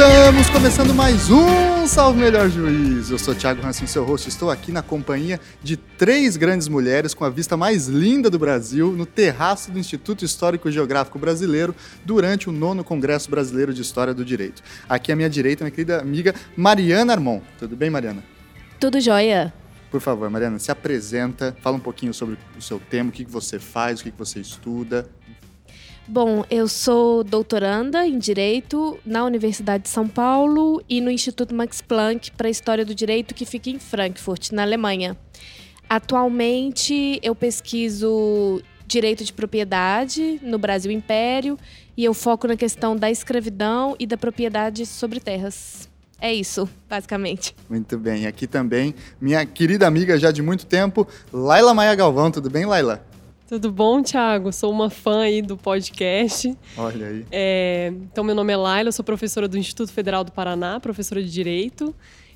Estamos começando mais um Salve Melhor Juiz. Eu sou Thiago Hansen, seu host. Estou aqui na companhia de três grandes mulheres com a vista mais linda do Brasil no terraço do Instituto Histórico Geográfico Brasileiro durante o nono Congresso Brasileiro de História do Direito. Aqui à minha direita, minha querida amiga Mariana Armon. Tudo bem, Mariana? Tudo jóia. Por favor, Mariana, se apresenta, fala um pouquinho sobre o seu tema, o que você faz, o que você estuda, Bom, eu sou doutoranda em Direito na Universidade de São Paulo e no Instituto Max Planck para a História do Direito, que fica em Frankfurt, na Alemanha. Atualmente, eu pesquiso direito de propriedade no Brasil Império e eu foco na questão da escravidão e da propriedade sobre terras. É isso, basicamente. Muito bem. Aqui também, minha querida amiga já de muito tempo, Laila Maia Galvão. Tudo bem, Laila? Tudo bom, Thiago? Sou uma fã aí do podcast. Olha aí. É, então, meu nome é Laila, sou professora do Instituto Federal do Paraná, professora de Direito.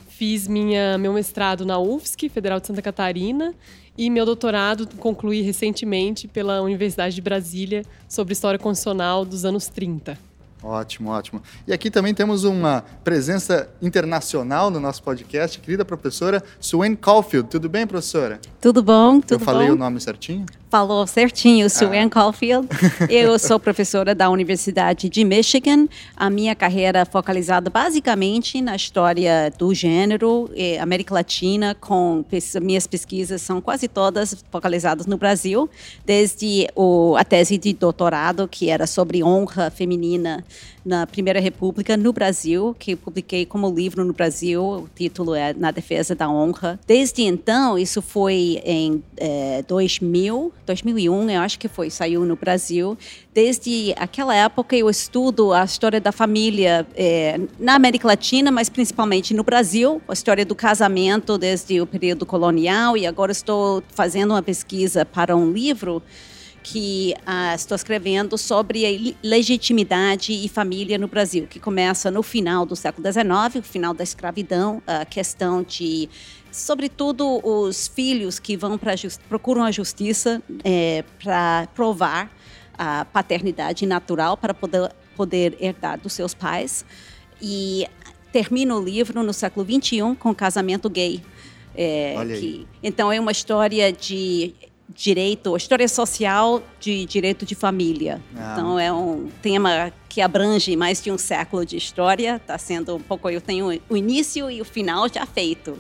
Fiz minha, meu mestrado na UFSC, Federal de Santa Catarina, e meu doutorado concluí recentemente pela Universidade de Brasília sobre História Constitucional dos anos 30. Ótimo, ótimo. E aqui também temos uma presença internacional no nosso podcast, querida professora Suen Caulfield. Tudo bem, professora? Tudo bom, tudo Eu falei bom? o nome certinho? Falou certinho, Suen ah. Caulfield. Eu sou professora da Universidade de Michigan. A minha carreira é focalizada basicamente na história do gênero, eh, América Latina, com minhas pesquisas são quase todas focalizadas no Brasil, desde o, a tese de doutorado, que era sobre honra feminina na Primeira República no Brasil, que publiquei como livro no Brasil. O título é Na Defesa da Honra. Desde então, isso foi em é, 2000, 2001, eu acho que foi, saiu no Brasil. Desde aquela época, eu estudo a história da família é, na América Latina, mas principalmente no Brasil, a história do casamento desde o período colonial. E agora estou fazendo uma pesquisa para um livro que ah, estou escrevendo sobre legitimidade e família no Brasil, que começa no final do século XIX, o final da escravidão, a questão de sobretudo os filhos que vão para procuram a justiça é, para provar a paternidade natural para poder poder herdar dos seus pais e termina o livro no século XXI com casamento gay. É, que, então é uma história de direito, história social de direito de família. Ah. Então é um tema que abrange mais de um século de história. Está sendo um pouco, eu tenho o início e o final já feito.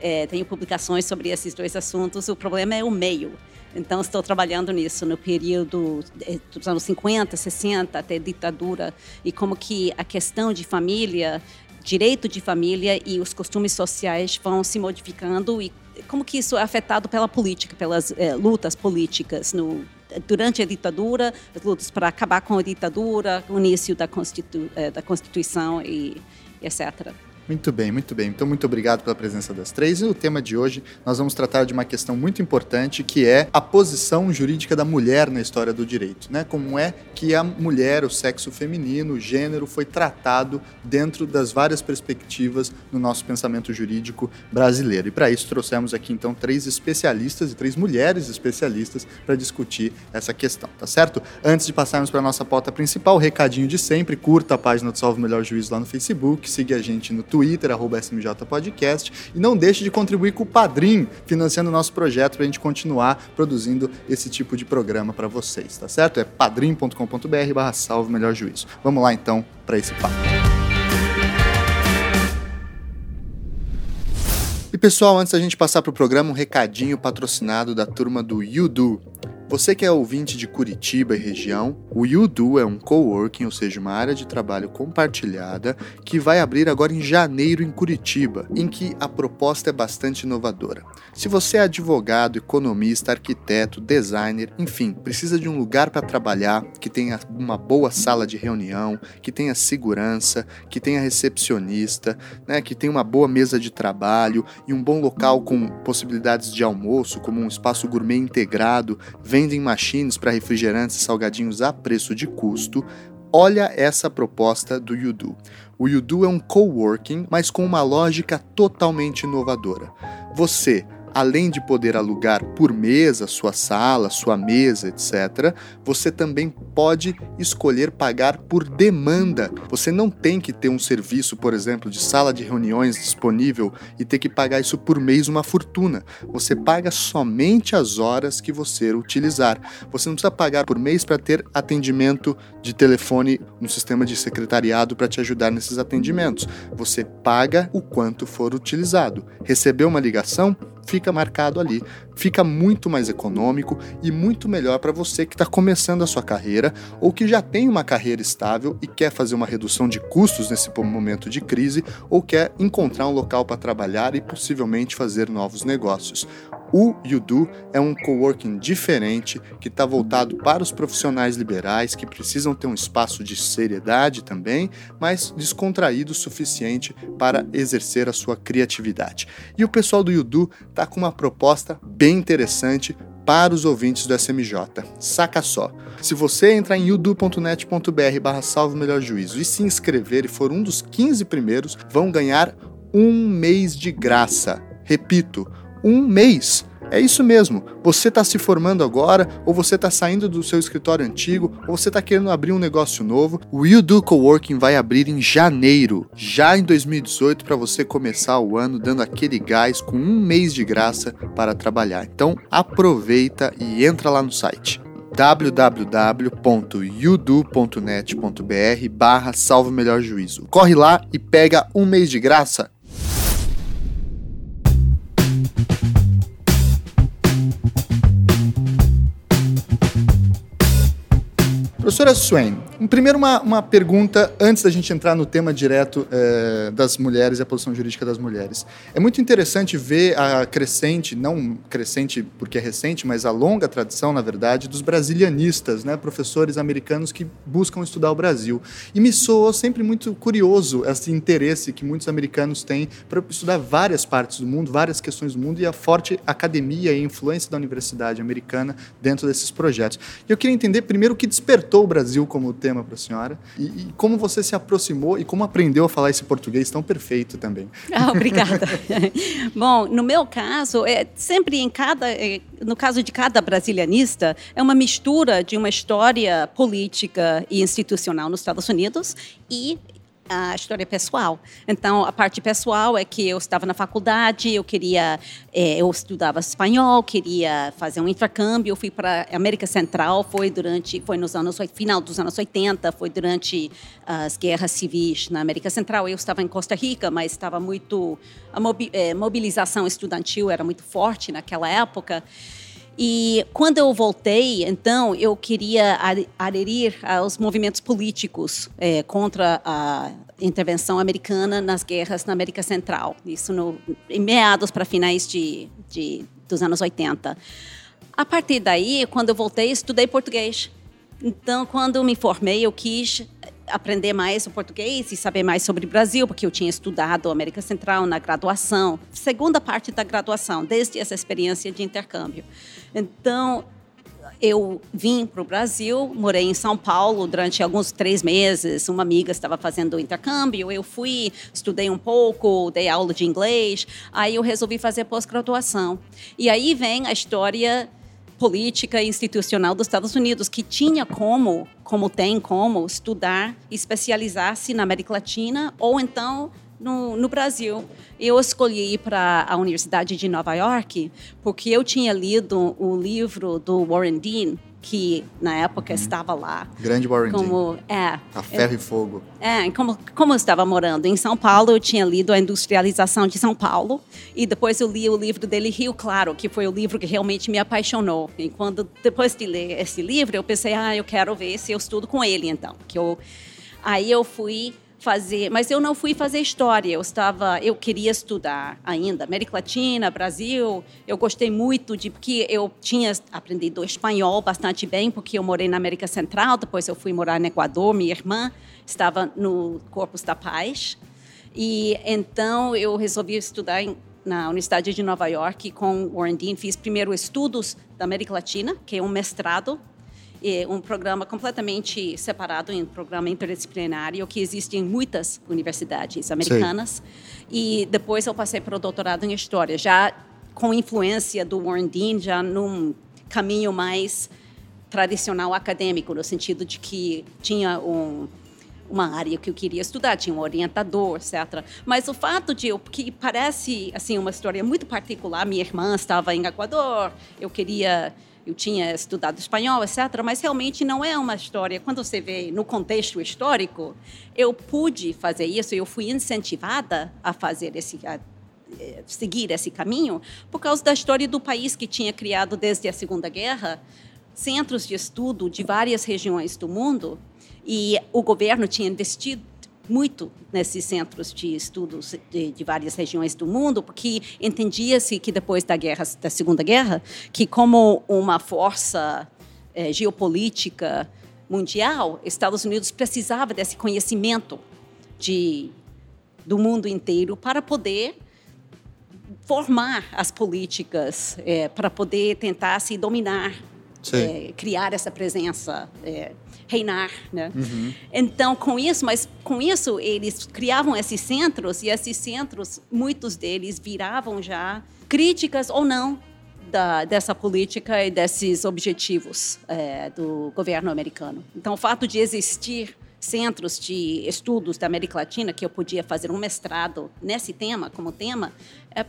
É, tenho publicações sobre esses dois assuntos. O problema é o meio. Então estou trabalhando nisso no período é, dos anos 50, 60 até ditadura e como que a questão de família direito de família e os costumes sociais vão se modificando e como que isso é afetado pela política, pelas é, lutas políticas no, durante a ditadura, as lutas para acabar com a ditadura, o início da, Constitu, é, da Constituição e etc. Muito bem, muito bem. Então, muito obrigado pela presença das três. E no tema de hoje, nós vamos tratar de uma questão muito importante, que é a posição jurídica da mulher na história do direito. Né? Como é que a mulher, o sexo feminino, o gênero, foi tratado dentro das várias perspectivas no nosso pensamento jurídico brasileiro. E para isso, trouxemos aqui, então, três especialistas e três mulheres especialistas para discutir essa questão, tá certo? Antes de passarmos para a nossa pauta principal, recadinho de sempre, curta a página do Salve Melhor Juízo lá no Facebook, siga a gente no Twitter, Twitter, arroba SMJ Podcast. E não deixe de contribuir com o Padrim, financiando o nosso projeto para a gente continuar produzindo esse tipo de programa para vocês, tá certo? É padrim.com.br barra salve melhor juízo. Vamos lá então para esse papo. E pessoal, antes da gente passar para o programa, um recadinho patrocinado da turma do YouDo. Você que é ouvinte de Curitiba e região, o YouDo é um coworking, ou seja, uma área de trabalho compartilhada, que vai abrir agora em janeiro em Curitiba, em que a proposta é bastante inovadora. Se você é advogado, economista, arquiteto, designer, enfim, precisa de um lugar para trabalhar, que tenha uma boa sala de reunião, que tenha segurança, que tenha recepcionista, né, que tenha uma boa mesa de trabalho e um bom local com possibilidades de almoço, como um espaço gourmet integrado, vending machines para refrigerantes e salgadinhos a preço de custo, olha essa proposta do Yudu. O Yudu é um coworking, mas com uma lógica totalmente inovadora. Você além de poder alugar por mês a sua sala, sua mesa, etc., você também pode escolher pagar por demanda. Você não tem que ter um serviço, por exemplo, de sala de reuniões disponível e ter que pagar isso por mês uma fortuna. Você paga somente as horas que você utilizar. Você não precisa pagar por mês para ter atendimento de telefone no sistema de secretariado para te ajudar nesses atendimentos. Você paga o quanto for utilizado. Recebeu uma ligação? Fica marcado ali. Fica muito mais econômico e muito melhor para você que está começando a sua carreira ou que já tem uma carreira estável e quer fazer uma redução de custos nesse momento de crise ou quer encontrar um local para trabalhar e possivelmente fazer novos negócios. O Yudu é um coworking diferente que está voltado para os profissionais liberais que precisam ter um espaço de seriedade também, mas descontraído o suficiente para exercer a sua criatividade. E o pessoal do Yudu está com uma proposta bem interessante para os ouvintes do SMJ. Saca só. Se você entrar em udu.net.br barra salvo melhor juízo e se inscrever e for um dos 15 primeiros, vão ganhar um mês de graça. Repito, um mês. É isso mesmo. Você está se formando agora, ou você está saindo do seu escritório antigo, ou você está querendo abrir um negócio novo. O You Do Coworking vai abrir em janeiro, já em 2018, para você começar o ano dando aquele gás com um mês de graça para trabalhar. Então aproveita e entra lá no site www.yudu.net.br barra salvo melhor juízo. Corre lá e pega um mês de graça Professora Swain, primeiro uma, uma pergunta antes da gente entrar no tema direto é, das mulheres e a posição jurídica das mulheres. É muito interessante ver a crescente, não crescente porque é recente, mas a longa tradição, na verdade, dos brasilianistas, né, professores americanos que buscam estudar o Brasil. E me soou sempre muito curioso esse interesse que muitos americanos têm para estudar várias partes do mundo, várias questões do mundo e a forte academia e influência da universidade americana dentro desses projetos. E eu queria entender primeiro o que despertou o Brasil como tema para a senhora e, e, como você se aproximou e como aprendeu a falar esse português tão perfeito também. Ah, obrigada. Bom, no meu caso, é sempre em cada, é, no caso de cada brasilianista, é uma mistura de uma história política e institucional nos Estados Unidos e a história pessoal. Então, a parte pessoal é que eu estava na faculdade, eu queria, é, eu estudava espanhol, queria fazer um intercâmbio, eu fui para América Central, foi durante, foi nos anos final dos anos 80, foi durante as guerras civis na América Central. Eu estava em Costa Rica, mas estava muito a é, mobilização estudantil era muito forte naquela época. E quando eu voltei, então, eu queria aderir aos movimentos políticos é, contra a intervenção americana nas guerras na América Central. Isso no, em meados para finais de, de, dos anos 80. A partir daí, quando eu voltei, estudei português. Então, quando me formei, eu quis aprender mais o português e saber mais sobre o Brasil, porque eu tinha estudado América Central na graduação, segunda parte da graduação, desde essa experiência de intercâmbio. Então, eu vim para o Brasil, morei em São Paulo durante alguns três meses. Uma amiga estava fazendo intercâmbio, eu fui, estudei um pouco, dei aula de inglês. Aí eu resolvi fazer pós-graduação. E aí vem a história política institucional dos Estados Unidos, que tinha como, como tem como, estudar especializar-se na América Latina ou então no, no Brasil. Eu escolhi ir para a Universidade de Nova York porque eu tinha lido o livro do Warren Dean, que na época uhum. estava lá. Grande Warren como. É. A ferro eu, e fogo. É, como, como eu estava morando em São Paulo, eu tinha lido A Industrialização de São Paulo e depois eu li o livro dele, Rio Claro, que foi o livro que realmente me apaixonou. E quando, depois de ler esse livro, eu pensei, ah, eu quero ver se eu estudo com ele, então. Que eu, aí eu fui fazer, mas eu não fui fazer história. Eu estava, eu queria estudar ainda América Latina, Brasil. Eu gostei muito de porque eu tinha aprendido espanhol bastante bem porque eu morei na América Central. Depois eu fui morar no Equador. Minha irmã estava no Corpus da Paz e então eu resolvi estudar em, na Universidade de Nova York com Warren Dean. Fiz primeiro estudos da América Latina, que é um mestrado um programa completamente separado, um programa interdisciplinário que existe em muitas universidades americanas. Sim. E depois eu passei para o doutorado em História, já com influência do Warren Dean já num caminho mais tradicional acadêmico, no sentido de que tinha um, uma área que eu queria estudar, tinha um orientador, etc. Mas o fato de eu, que parece assim uma história muito particular, minha irmã estava em Equador, eu queria eu tinha estudado espanhol, etc., mas realmente não é uma história. Quando você vê no contexto histórico, eu pude fazer isso, eu fui incentivada a fazer esse, a, eh, seguir esse caminho por causa da história do país que tinha criado desde a Segunda Guerra centros de estudo de várias regiões do mundo e o governo tinha investido muito nesses centros de estudos de, de várias regiões do mundo, porque entendia-se que depois da guerra, da Segunda Guerra, que como uma força eh, geopolítica mundial, Estados Unidos precisava desse conhecimento de do mundo inteiro para poder formar as políticas, eh, para poder tentar se dominar, eh, criar essa presença reinar, né? Uhum. Então, com isso, mas com isso eles criavam esses centros e esses centros, muitos deles viravam já críticas ou não da, dessa política e desses objetivos é, do governo americano. Então, o fato de existir centros de estudos da América Latina que eu podia fazer um mestrado nesse tema como tema é,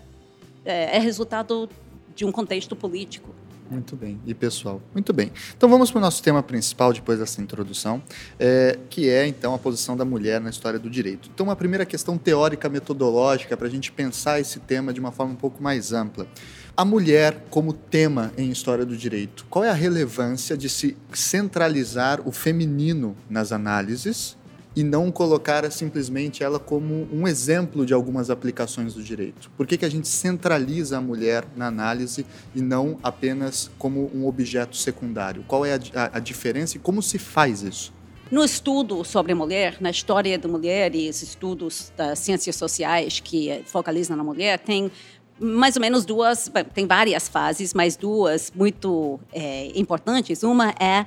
é, é resultado de um contexto político muito bem. E pessoal? Muito bem. Então vamos para o nosso tema principal depois dessa introdução, é, que é então a posição da mulher na história do direito. Então, uma primeira questão teórica metodológica para a gente pensar esse tema de uma forma um pouco mais ampla. A mulher como tema em história do direito. Qual é a relevância de se centralizar o feminino nas análises e não colocar simplesmente ela como um exemplo de algumas aplicações do direito? Por que, que a gente centraliza a mulher na análise e não apenas como um objeto secundário? Qual é a, a, a diferença e como se faz isso? No estudo sobre a mulher, na história da mulher e os estudos das ciências sociais que focalizam na mulher, tem mais ou menos duas, tem várias fases, mas duas muito é, importantes. Uma é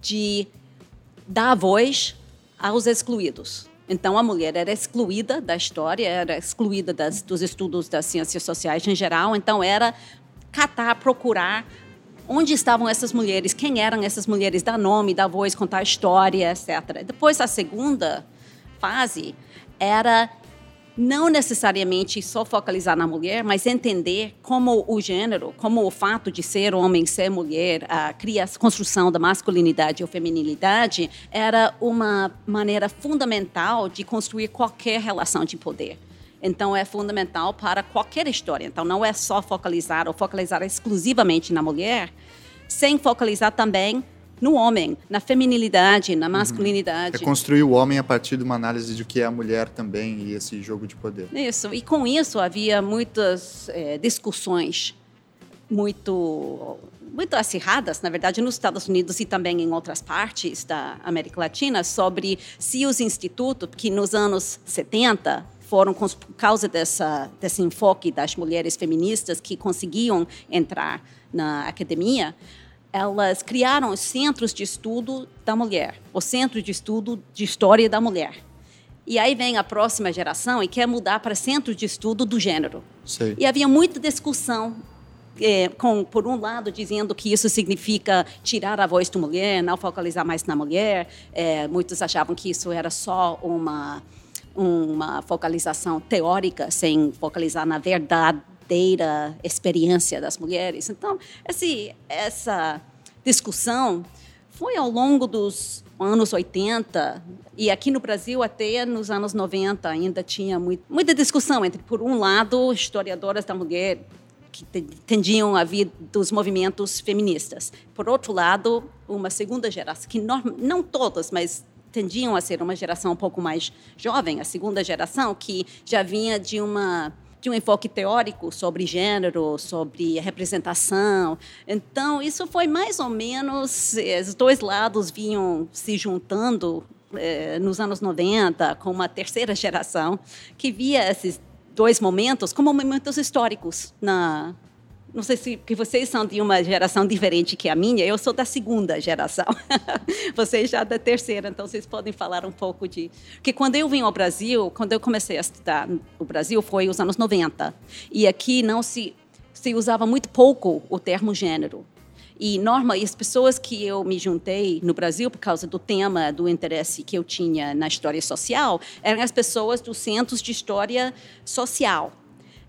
de dar voz aos excluídos. Então, a mulher era excluída da história, era excluída das, dos estudos das ciências sociais em geral. Então, era catar, procurar onde estavam essas mulheres, quem eram essas mulheres, dar nome, dar voz, contar história, etc. Depois, a segunda fase era não necessariamente só focalizar na mulher, mas entender como o gênero, como o fato de ser homem, ser mulher, a construção da masculinidade ou feminilidade era uma maneira fundamental de construir qualquer relação de poder. Então é fundamental para qualquer história. Então não é só focalizar ou focalizar exclusivamente na mulher, sem focalizar também no homem, na feminilidade, na uhum. masculinidade. É construir o homem a partir de uma análise de que é a mulher também e esse jogo de poder. Isso, e com isso havia muitas é, discussões muito muito acirradas, na verdade, nos Estados Unidos e também em outras partes da América Latina, sobre se os institutos, que nos anos 70 foram por causa dessa, desse enfoque das mulheres feministas que conseguiam entrar na academia, elas criaram os centros de estudo da mulher, o centro de estudo de história da mulher. E aí vem a próxima geração e quer mudar para centro de estudo do gênero. Sei. E havia muita discussão é, com, por um lado, dizendo que isso significa tirar a voz da mulher, não focalizar mais na mulher. É, muitos achavam que isso era só uma, uma focalização teórica, sem focalizar na verdade verdadeira experiência das mulheres. Então, esse, essa discussão foi ao longo dos anos 80 e aqui no Brasil até nos anos 90 ainda tinha muito, muita discussão entre, por um lado, historiadoras da mulher que tendiam a vir dos movimentos feministas. Por outro lado, uma segunda geração, que não, não todas, mas tendiam a ser uma geração um pouco mais jovem, a segunda geração, que já vinha de uma de um enfoque teórico sobre gênero, sobre representação. Então, isso foi mais ou menos, eh, os dois lados vinham se juntando eh, nos anos 90 com uma terceira geração que via esses dois momentos como momentos históricos na não sei se que vocês são de uma geração diferente que a minha, eu sou da segunda geração. vocês já da terceira, então vocês podem falar um pouco de que quando eu vim ao Brasil, quando eu comecei a estudar o Brasil foi os anos 90. E aqui não se se usava muito pouco o termo gênero. E norma, e as pessoas que eu me juntei no Brasil por causa do tema, do interesse que eu tinha na história social, eram as pessoas dos centros de história social.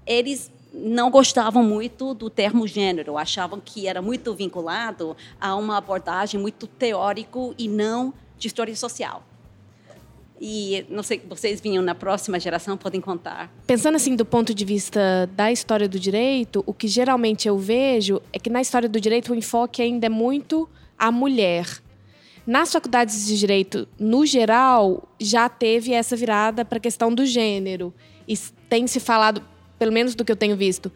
Eles não gostavam muito do termo gênero, achavam que era muito vinculado a uma abordagem muito teórico e não de história social. E não sei, vocês vinham na próxima geração, podem contar. Pensando assim do ponto de vista da história do direito, o que geralmente eu vejo é que na história do direito o enfoque ainda é muito a mulher. Nas faculdades de direito, no geral, já teve essa virada para a questão do gênero. E tem se falado, pelo menos do que eu tenho visto,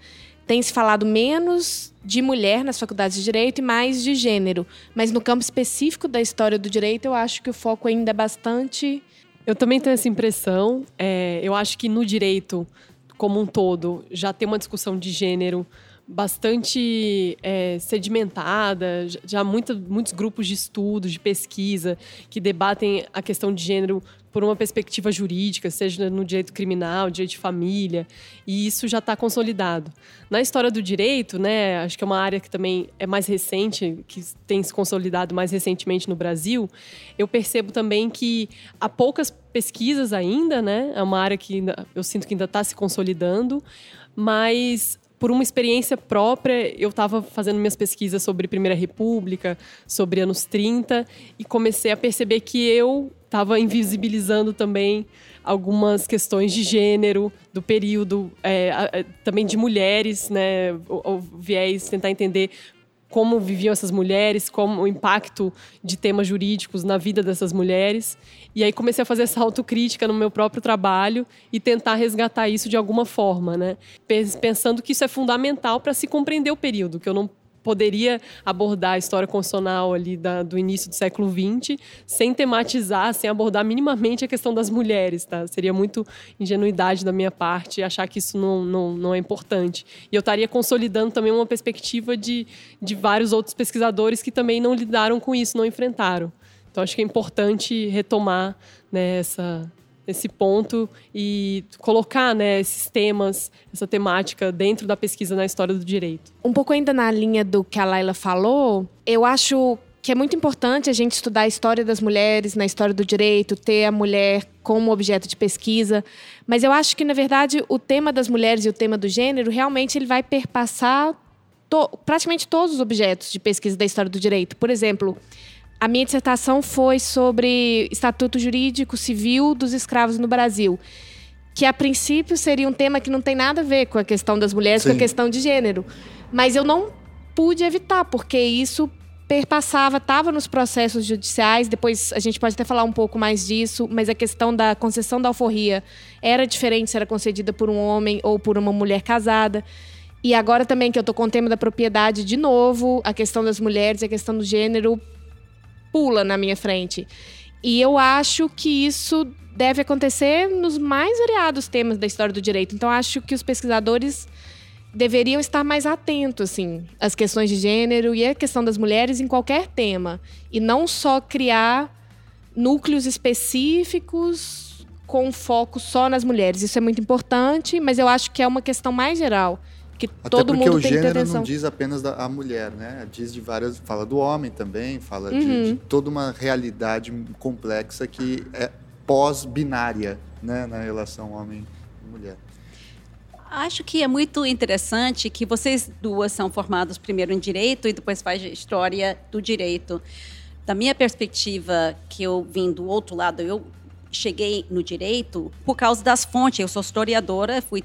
tem se falado menos de mulher nas faculdades de direito e mais de gênero. Mas no campo específico da história do direito, eu acho que o foco ainda é bastante eu também tenho essa impressão. É, eu acho que no direito como um todo já tem uma discussão de gênero bastante é, sedimentada, já muita, muitos grupos de estudo, de pesquisa que debatem a questão de gênero por uma perspectiva jurídica, seja no direito criminal, direito de família, e isso já está consolidado. Na história do direito, né, acho que é uma área que também é mais recente, que tem se consolidado mais recentemente no Brasil, eu percebo também que há poucas pesquisas ainda, né, é uma área que eu sinto que ainda está se consolidando, mas por uma experiência própria, eu estava fazendo minhas pesquisas sobre Primeira República, sobre anos 30, e comecei a perceber que eu estava invisibilizando também algumas questões de gênero do período, é, também de mulheres, né? O, o viés tentar entender como viviam essas mulheres, como o impacto de temas jurídicos na vida dessas mulheres. E aí comecei a fazer essa autocrítica no meu próprio trabalho e tentar resgatar isso de alguma forma, né? Pensando que isso é fundamental para se compreender o período, que eu não poderia abordar a história constitucional ali da, do início do século XX sem tematizar, sem abordar minimamente a questão das mulheres, tá? Seria muito ingenuidade da minha parte achar que isso não, não, não é importante. E eu estaria consolidando também uma perspectiva de, de vários outros pesquisadores que também não lidaram com isso, não enfrentaram. Então, acho que é importante retomar né, essa, esse ponto e colocar né, esses temas, essa temática dentro da pesquisa na história do direito. Um pouco ainda na linha do que a Laila falou, eu acho que é muito importante a gente estudar a história das mulheres na história do direito, ter a mulher como objeto de pesquisa, mas eu acho que na verdade o tema das mulheres e o tema do gênero realmente ele vai perpassar to praticamente todos os objetos de pesquisa da história do direito. Por exemplo, a minha dissertação foi sobre Estatuto Jurídico Civil dos Escravos no Brasil, que a princípio seria um tema que não tem nada a ver com a questão das mulheres, Sim. com a questão de gênero. Mas eu não pude evitar, porque isso perpassava, estava nos processos judiciais, depois a gente pode até falar um pouco mais disso, mas a questão da concessão da alforria era diferente se era concedida por um homem ou por uma mulher casada. E agora também que eu estou com o tema da propriedade de novo, a questão das mulheres, a questão do gênero pula na minha frente. E eu acho que isso deve acontecer nos mais variados temas da história do direito. Então, acho que os pesquisadores deveriam estar mais atentos, assim, às questões de gênero e à questão das mulheres em qualquer tema. E não só criar núcleos específicos com foco só nas mulheres. Isso é muito importante, mas eu acho que é uma questão mais geral que Até todo porque mundo o tem gênero que ter não diz apenas da a mulher, né? Diz de várias, fala do homem também, fala uhum. de, de, toda uma realidade complexa que é pós-binária, né, na relação homem e mulher. Acho que é muito interessante que vocês duas são formadas primeiro em direito e depois faz história do direito. Da minha perspectiva, que eu vim do outro lado, eu cheguei no direito por causa das fontes. Eu sou historiadora, fui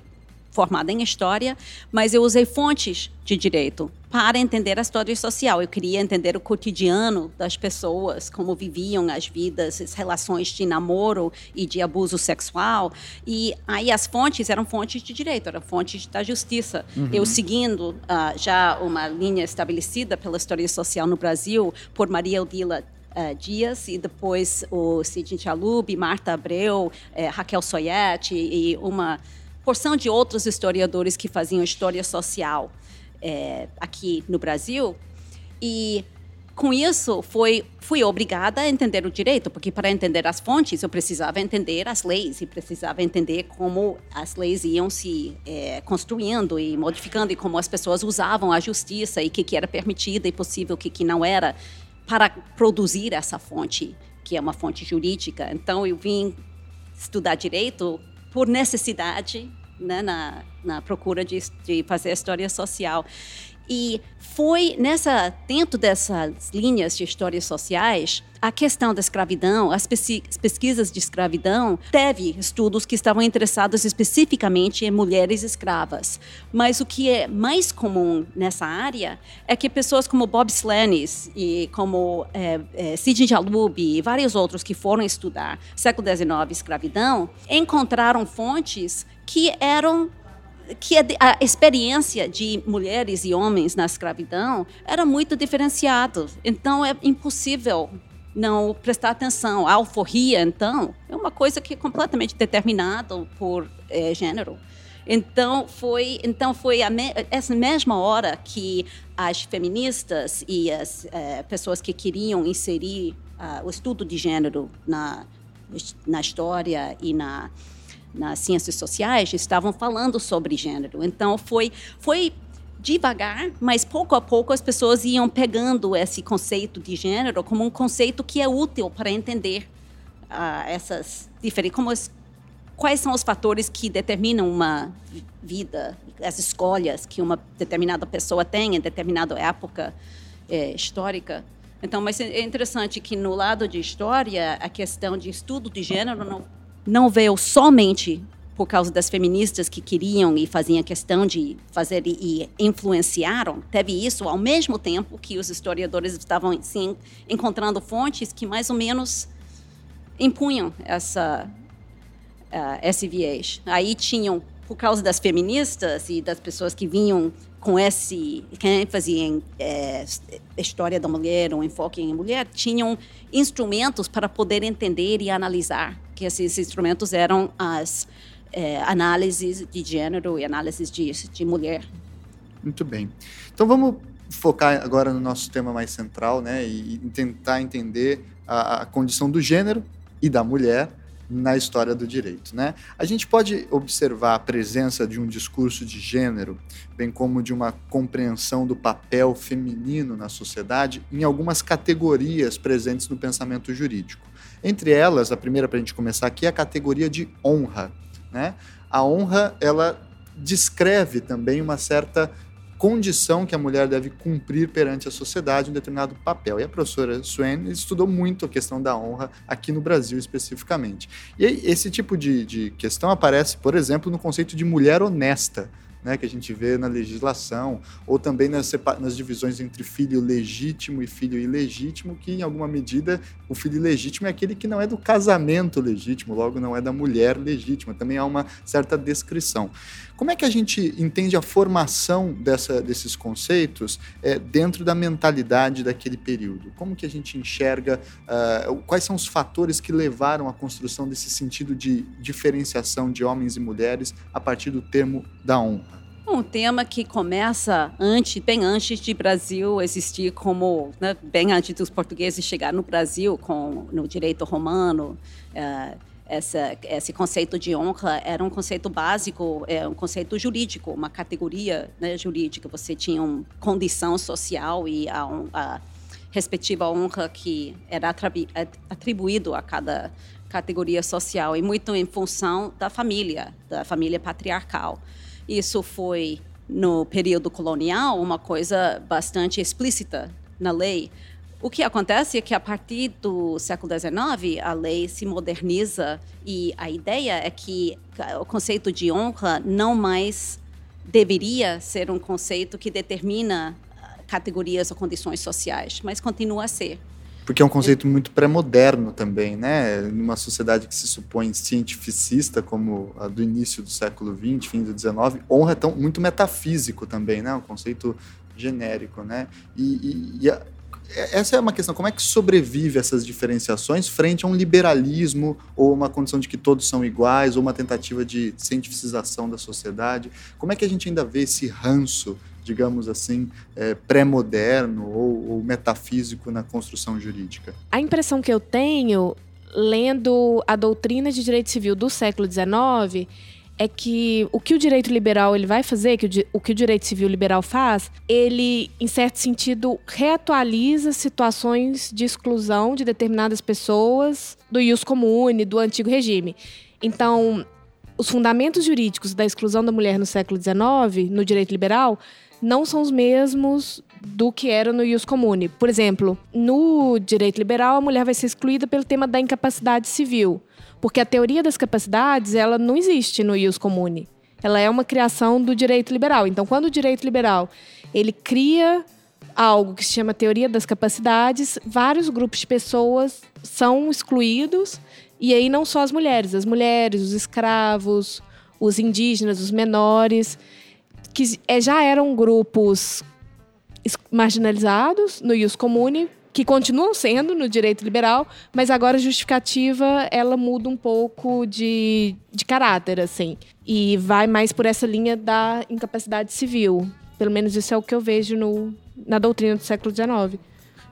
formada em história, mas eu usei fontes de direito para entender a história social. Eu queria entender o cotidiano das pessoas, como viviam as vidas, as relações de namoro e de abuso sexual. E aí as fontes eram fontes de direito, eram fontes da justiça. Uhum. Eu seguindo uh, já uma linha estabelecida pela história social no Brasil por Maria Odila Uh, Dias e depois o Sidney Chalub, Marta Abreu, uh, Raquel Soyete e uma porção de outros historiadores que faziam história social é, aqui no Brasil. E com isso, foi, fui obrigada a entender o direito, porque para entender as fontes, eu precisava entender as leis e precisava entender como as leis iam se é, construindo e modificando e como as pessoas usavam a justiça e o que, que era permitido e possível, o que, que não era, para produzir essa fonte, que é uma fonte jurídica. Então, eu vim estudar direito por necessidade, né, na, na procura de, de fazer história social. E foi nessa dentro dessas linhas de histórias sociais a questão da escravidão, as pesquisas de escravidão, teve estudos que estavam interessados especificamente em mulheres escravas. Mas o que é mais comum nessa área é que pessoas como Bob Slenis e como é, é, Sidney Jalub e vários outros que foram estudar século XIX escravidão encontraram fontes que eram que a experiência de mulheres e homens na escravidão era muito diferenciada. Então é impossível não prestar atenção. A alforria, então, é uma coisa que é completamente determinada por é, gênero. Então foi, então foi me, essa mesma hora que as feministas e as é, pessoas que queriam inserir uh, o estudo de gênero na, na história e na nas ciências sociais estavam falando sobre gênero. Então foi foi devagar, mas pouco a pouco as pessoas iam pegando esse conceito de gênero como um conceito que é útil para entender uh, essas diferentes como as, quais são os fatores que determinam uma vida, as escolhas que uma determinada pessoa tem em determinada época é, histórica. Então, mas é interessante que no lado de história a questão de estudo de gênero não não veio somente por causa das feministas que queriam e faziam questão de fazer e, influenciaram, teve isso ao mesmo tempo que os historiadores estavam sim encontrando fontes que mais ou menos impunham essa uh, esse viés. Aí tinham por causa das feministas e das pessoas que vinham com esse ênfase em é, história da mulher, um enfoque em mulher, tinham instrumentos para poder entender e analisar que esses instrumentos eram as é, análises de gênero e análises de, de mulher. Muito bem. Então vamos focar agora no nosso tema mais central, né, e tentar entender a, a condição do gênero e da mulher na história do direito. Né? A gente pode observar a presença de um discurso de gênero, bem como de uma compreensão do papel feminino na sociedade, em algumas categorias presentes no pensamento jurídico. Entre elas, a primeira para a gente começar aqui é a categoria de honra. Né? A honra ela descreve também uma certa condição que a mulher deve cumprir perante a sociedade um determinado papel. E a professora Swen estudou muito a questão da honra aqui no Brasil especificamente. E esse tipo de, de questão aparece, por exemplo, no conceito de mulher honesta né, que a gente vê na legislação, ou também nas, nas, divisões entre filho legítimo e filho ilegítimo, que em alguma medida o filho ilegítimo é aquele que não é do casamento legítimo, logo não é da mulher legítima. Também há uma certa descrição. Como é que a gente entende a formação dessa, desses conceitos é, dentro da mentalidade daquele período? Como que a gente enxerga, uh, quais são os fatores que levaram à construção desse sentido de diferenciação de homens e mulheres a partir do termo da honra? Um tema que começa antes, bem antes de Brasil existir como, né, bem antes dos portugueses chegar no Brasil com no direito romano, uh, essa, esse conceito de honra era um conceito básico, é um conceito jurídico, uma categoria né, jurídica. Você tinha uma condição social e a, a respectiva honra que era atribuído a cada categoria social e muito em função da família, da família patriarcal. Isso foi no período colonial uma coisa bastante explícita na lei, o que acontece é que a partir do século XIX a lei se moderniza e a ideia é que o conceito de honra não mais deveria ser um conceito que determina ah, categorias ou condições sociais, mas continua a ser. Porque é um conceito muito pré-moderno também, né? Numa sociedade que se supõe cientificista, como a do início do século XX, fim do XIX, honra é tão, muito metafísico também, né? Um conceito genérico, né? E, e, e a, essa é uma questão, como é que sobrevive essas diferenciações frente a um liberalismo ou uma condição de que todos são iguais ou uma tentativa de cientificização da sociedade? Como é que a gente ainda vê esse ranço digamos assim, é, pré-moderno ou, ou metafísico na construção jurídica? A impressão que eu tenho, lendo a doutrina de direito civil do século XIX, é que o que o direito liberal ele vai fazer, que o, o, que o direito civil liberal faz, ele, em certo sentido, reatualiza situações de exclusão de determinadas pessoas do ius comune, do antigo regime. Então, os fundamentos jurídicos da exclusão da mulher no século XIX, no direito liberal, não são os mesmos do que era no ius comune. Por exemplo, no direito liberal, a mulher vai ser excluída pelo tema da incapacidade civil. Porque a teoria das capacidades, ela não existe no ius comune. Ela é uma criação do direito liberal. Então, quando o direito liberal, ele cria algo que se chama teoria das capacidades, vários grupos de pessoas são excluídos, e aí não só as mulheres, as mulheres, os escravos, os indígenas, os menores, que já eram grupos marginalizados no ius comune, que continuam sendo no direito liberal, mas agora a justificativa ela muda um pouco de, de caráter, assim, e vai mais por essa linha da incapacidade civil. Pelo menos isso é o que eu vejo no, na doutrina do século XIX.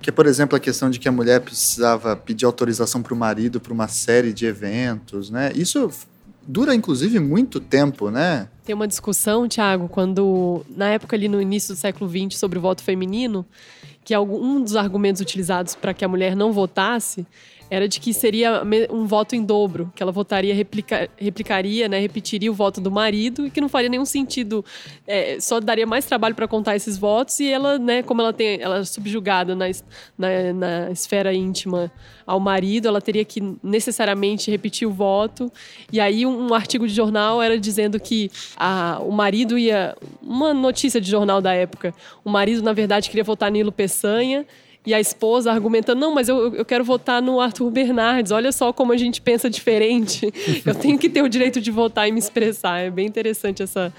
Que é, por exemplo, a questão de que a mulher precisava pedir autorização para o marido para uma série de eventos, né? Isso dura, inclusive, muito tempo, né? Tem uma discussão, Tiago, quando, na época ali no início do século XX, sobre o voto feminino, que um dos argumentos utilizados para que a mulher não votasse era de que seria um voto em dobro, que ela votaria, replica, replicaria, né, repetiria o voto do marido e que não faria nenhum sentido, é, só daria mais trabalho para contar esses votos e ela, né, como ela tem, ela é subjugada na, na, na esfera íntima ao marido, ela teria que necessariamente repetir o voto. E aí um, um artigo de jornal era dizendo que a, o marido ia, uma notícia de jornal da época, o marido na verdade queria votar Nilo Peçanha e a esposa argumentando, não, mas eu, eu quero votar no Arthur Bernardes, olha só como a gente pensa diferente. Eu tenho que ter o direito de votar e me expressar. É bem interessante essa,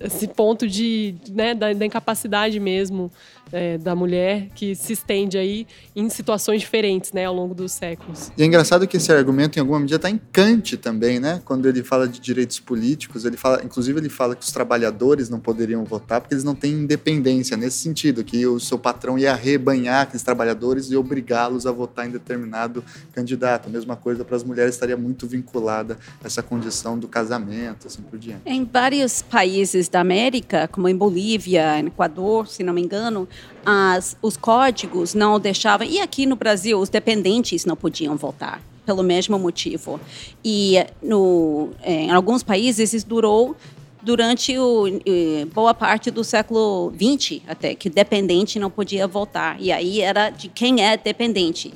esse ponto de, né, da, da incapacidade mesmo é, da mulher que se estende aí em situações diferentes, né, ao longo dos séculos. E é engraçado que esse argumento, em alguma medida, está em Kant também, né? Quando ele fala de direitos políticos, ele fala, inclusive ele fala que os trabalhadores não poderiam votar porque eles não têm independência nesse sentido, que o seu patrão ia rebanhar aqueles trabalhadores e obrigá-los a votar em determinado candidato. A mesma coisa para as mulheres estaria muito vinculada a essa condição do casamento, assim por diante. Em vários países da América, como em Bolívia, em Equador, se não me engano, as, os códigos não deixavam. E aqui no Brasil, os dependentes não podiam votar, pelo mesmo motivo. E no, em alguns países isso durou durante o, boa parte do século XX até, que dependente não podia votar. E aí era de quem é dependente.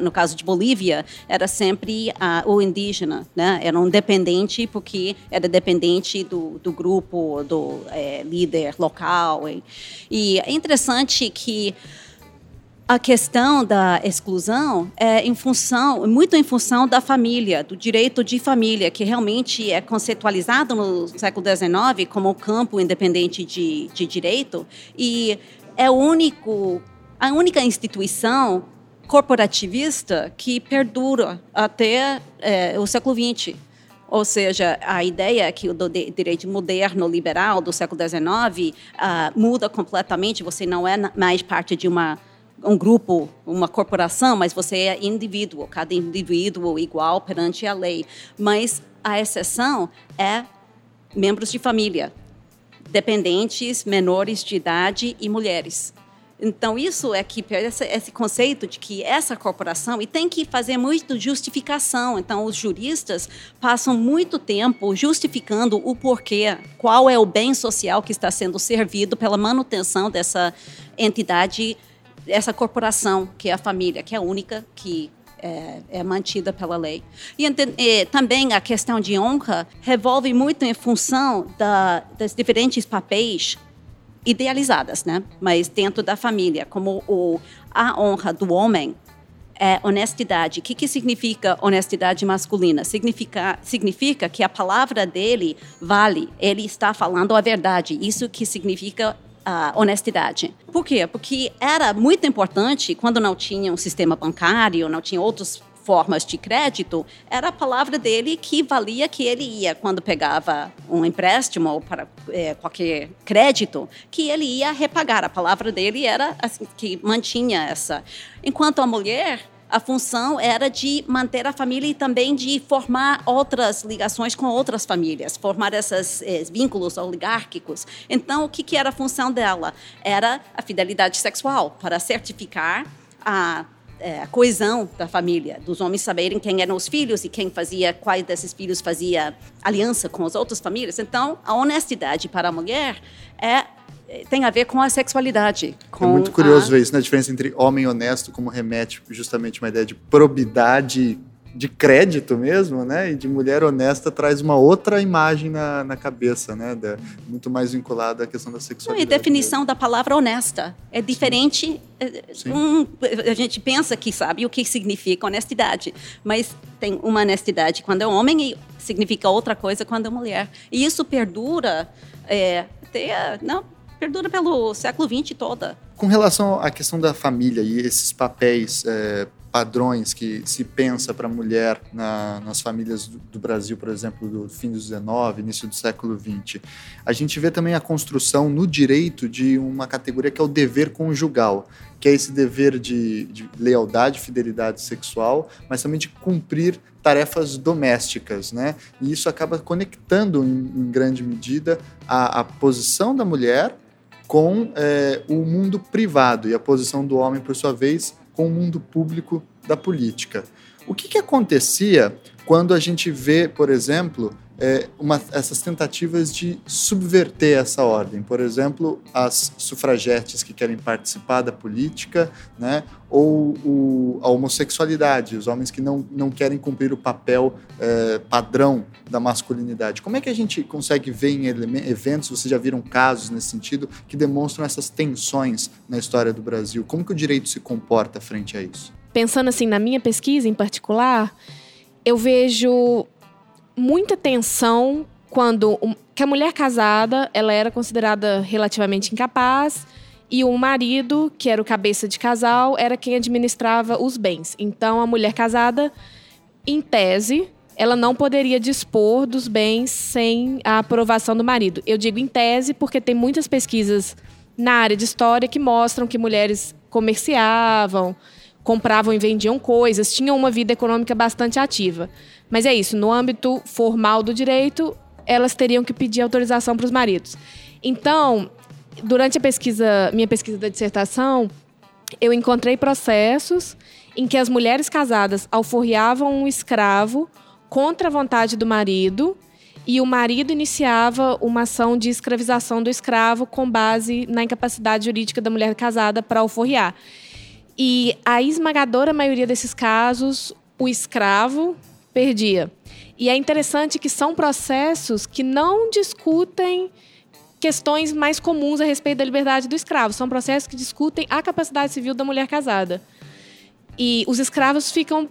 no caso de Bolívia, era sempre o indígena, né? Era um dependente porque era dependente do, do grupo, do é, líder local. E, e é interessante que a questão da exclusão é em função, muito em função da família, do direito de família, que realmente é conceitualizado no século XIX como um campo independente de, de direito e é o único, a única instituição corporativista que perdura até é, o século XX. Ou seja, a ideia é que o direito moderno, liberal do século XIX uh, muda completamente. Você não é mais parte de uma um grupo, uma corporação, mas você é indivíduo, cada indivíduo igual perante a lei. Mas a exceção é membros de família, dependentes, menores de idade e mulheres. Então, isso é que esse, conceito de que essa corporação, e tem que fazer muito justificação. Então, os juristas passam muito tempo justificando o porquê, qual é o bem social que está sendo servido pela manutenção dessa entidade essa corporação, que é a família, que é a única que é, é, mantida pela lei. E, e, também a questão de honra revolve muito em função da, das diferentes papéis idealizadas, né? Mas dentro da família, como o, a honra do homem é honestidade. O que, que significa honestidade masculina? Significa, significa que a palavra dele vale, ele está falando a verdade. Isso que significa a honestidade. Por quê? Porque era muito importante quando não tinha um sistema bancário, não tinha outros formas de crédito, era a palavra dele que valia que ele ia, quando pegava um empréstimo ou para é, qualquer crédito, que ele ia repagar. A palavra dele era assim, que mantinha essa. Enquanto a mulher a função era de manter a família e também de formar outras ligações com outras famílias, formar esses eh, vínculos oligárquicos. Então, o que, que era a função dela? Era a fidelidade sexual, para certificar a é, coesão da família, dos homens saberem quem eram os filhos e quem fazia, quais desses filhos fazia aliança com as outras famílias. Então, a honestidade para a mulher é tem a ver com a sexualidade. é muito curioso a... ver isso, né? A diferença entre homem honesto, como remete justamente uma ideia de probidade de crédito mesmo, né? E de mulher honesta traz uma outra imagem na, na cabeça, né? Da, muito mais vinculada à questão da sexualidade. Não, e a definição da palavra honesta é diferente. Eh, Sim. Um, a gente pensa que sabe o que significa honestidade, mas tem uma honestidade quando é homem e significa outra coisa quando é mulher. E isso perdura é, até, não, perdura pelo século XX toda. Com relação à questão da família e esses papéis é, padrões que se pensa para a mulher na, nas famílias do, do, Brasil, por exemplo, do fim do XIX, início do século XX, a gente vê também a construção no direito de uma categoria que é o dever conjugal, que é esse dever de, de lealdade, fidelidade sexual, mas também de cumprir tarefas domésticas, né? E isso acaba conectando em, em grande medida a, a posição da mulher com é, o mundo privado e a posição do homem, por sua vez, com o mundo público da política. O que, que acontecia quando a gente vê, por exemplo, é, uma, essas tentativas de subverter essa ordem. Por exemplo, as sufragetes que querem participar da política, né? ou o, a homossexualidade, os homens que não, não querem cumprir o papel é, padrão da masculinidade. Como é que a gente consegue ver em eventos, vocês já viram casos nesse sentido, que demonstram essas tensões na história do Brasil? Como que o direito se comporta frente a isso? Pensando assim, na minha pesquisa em particular, eu vejo muita tensão quando que a mulher casada ela era considerada relativamente incapaz e o marido, que era o cabeça de casal, era quem administrava os bens. Então a mulher casada, em tese, ela não poderia dispor dos bens sem a aprovação do marido. Eu digo em tese porque tem muitas pesquisas na área de história que mostram que mulheres comerciavam, compravam e vendiam coisas, tinham uma vida econômica bastante ativa. Mas é isso, no âmbito formal do direito, elas teriam que pedir autorização para os maridos. Então, durante a pesquisa, minha pesquisa da dissertação, eu encontrei processos em que as mulheres casadas alforriavam um escravo contra a vontade do marido e o marido iniciava uma ação de escravização do escravo com base na incapacidade jurídica da mulher casada para alforriar. E a esmagadora maioria desses casos, o escravo perdia. E é interessante que são processos que não discutem questões mais comuns a respeito da liberdade do escravo. São processos que discutem a capacidade civil da mulher casada. E os escravos ficam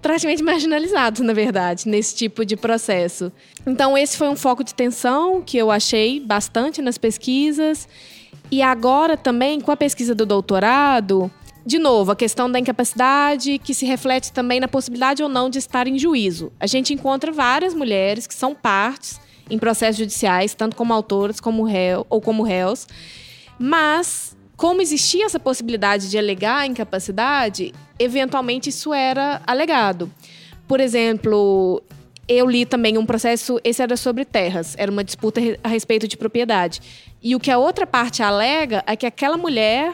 praticamente marginalizados, na verdade, nesse tipo de processo. Então, esse foi um foco de tensão que eu achei bastante nas pesquisas. E agora também, com a pesquisa do doutorado, de novo, a questão da incapacidade que se reflete também na possibilidade ou não de estar em juízo. A gente encontra várias mulheres que são partes em processos judiciais, tanto como autoras como réu, ou como réus, mas como existia essa possibilidade de alegar a incapacidade, eventualmente isso era alegado. Por exemplo, eu li também um processo, esse era sobre terras, era uma disputa a respeito de propriedade. E o que a outra parte alega é que aquela mulher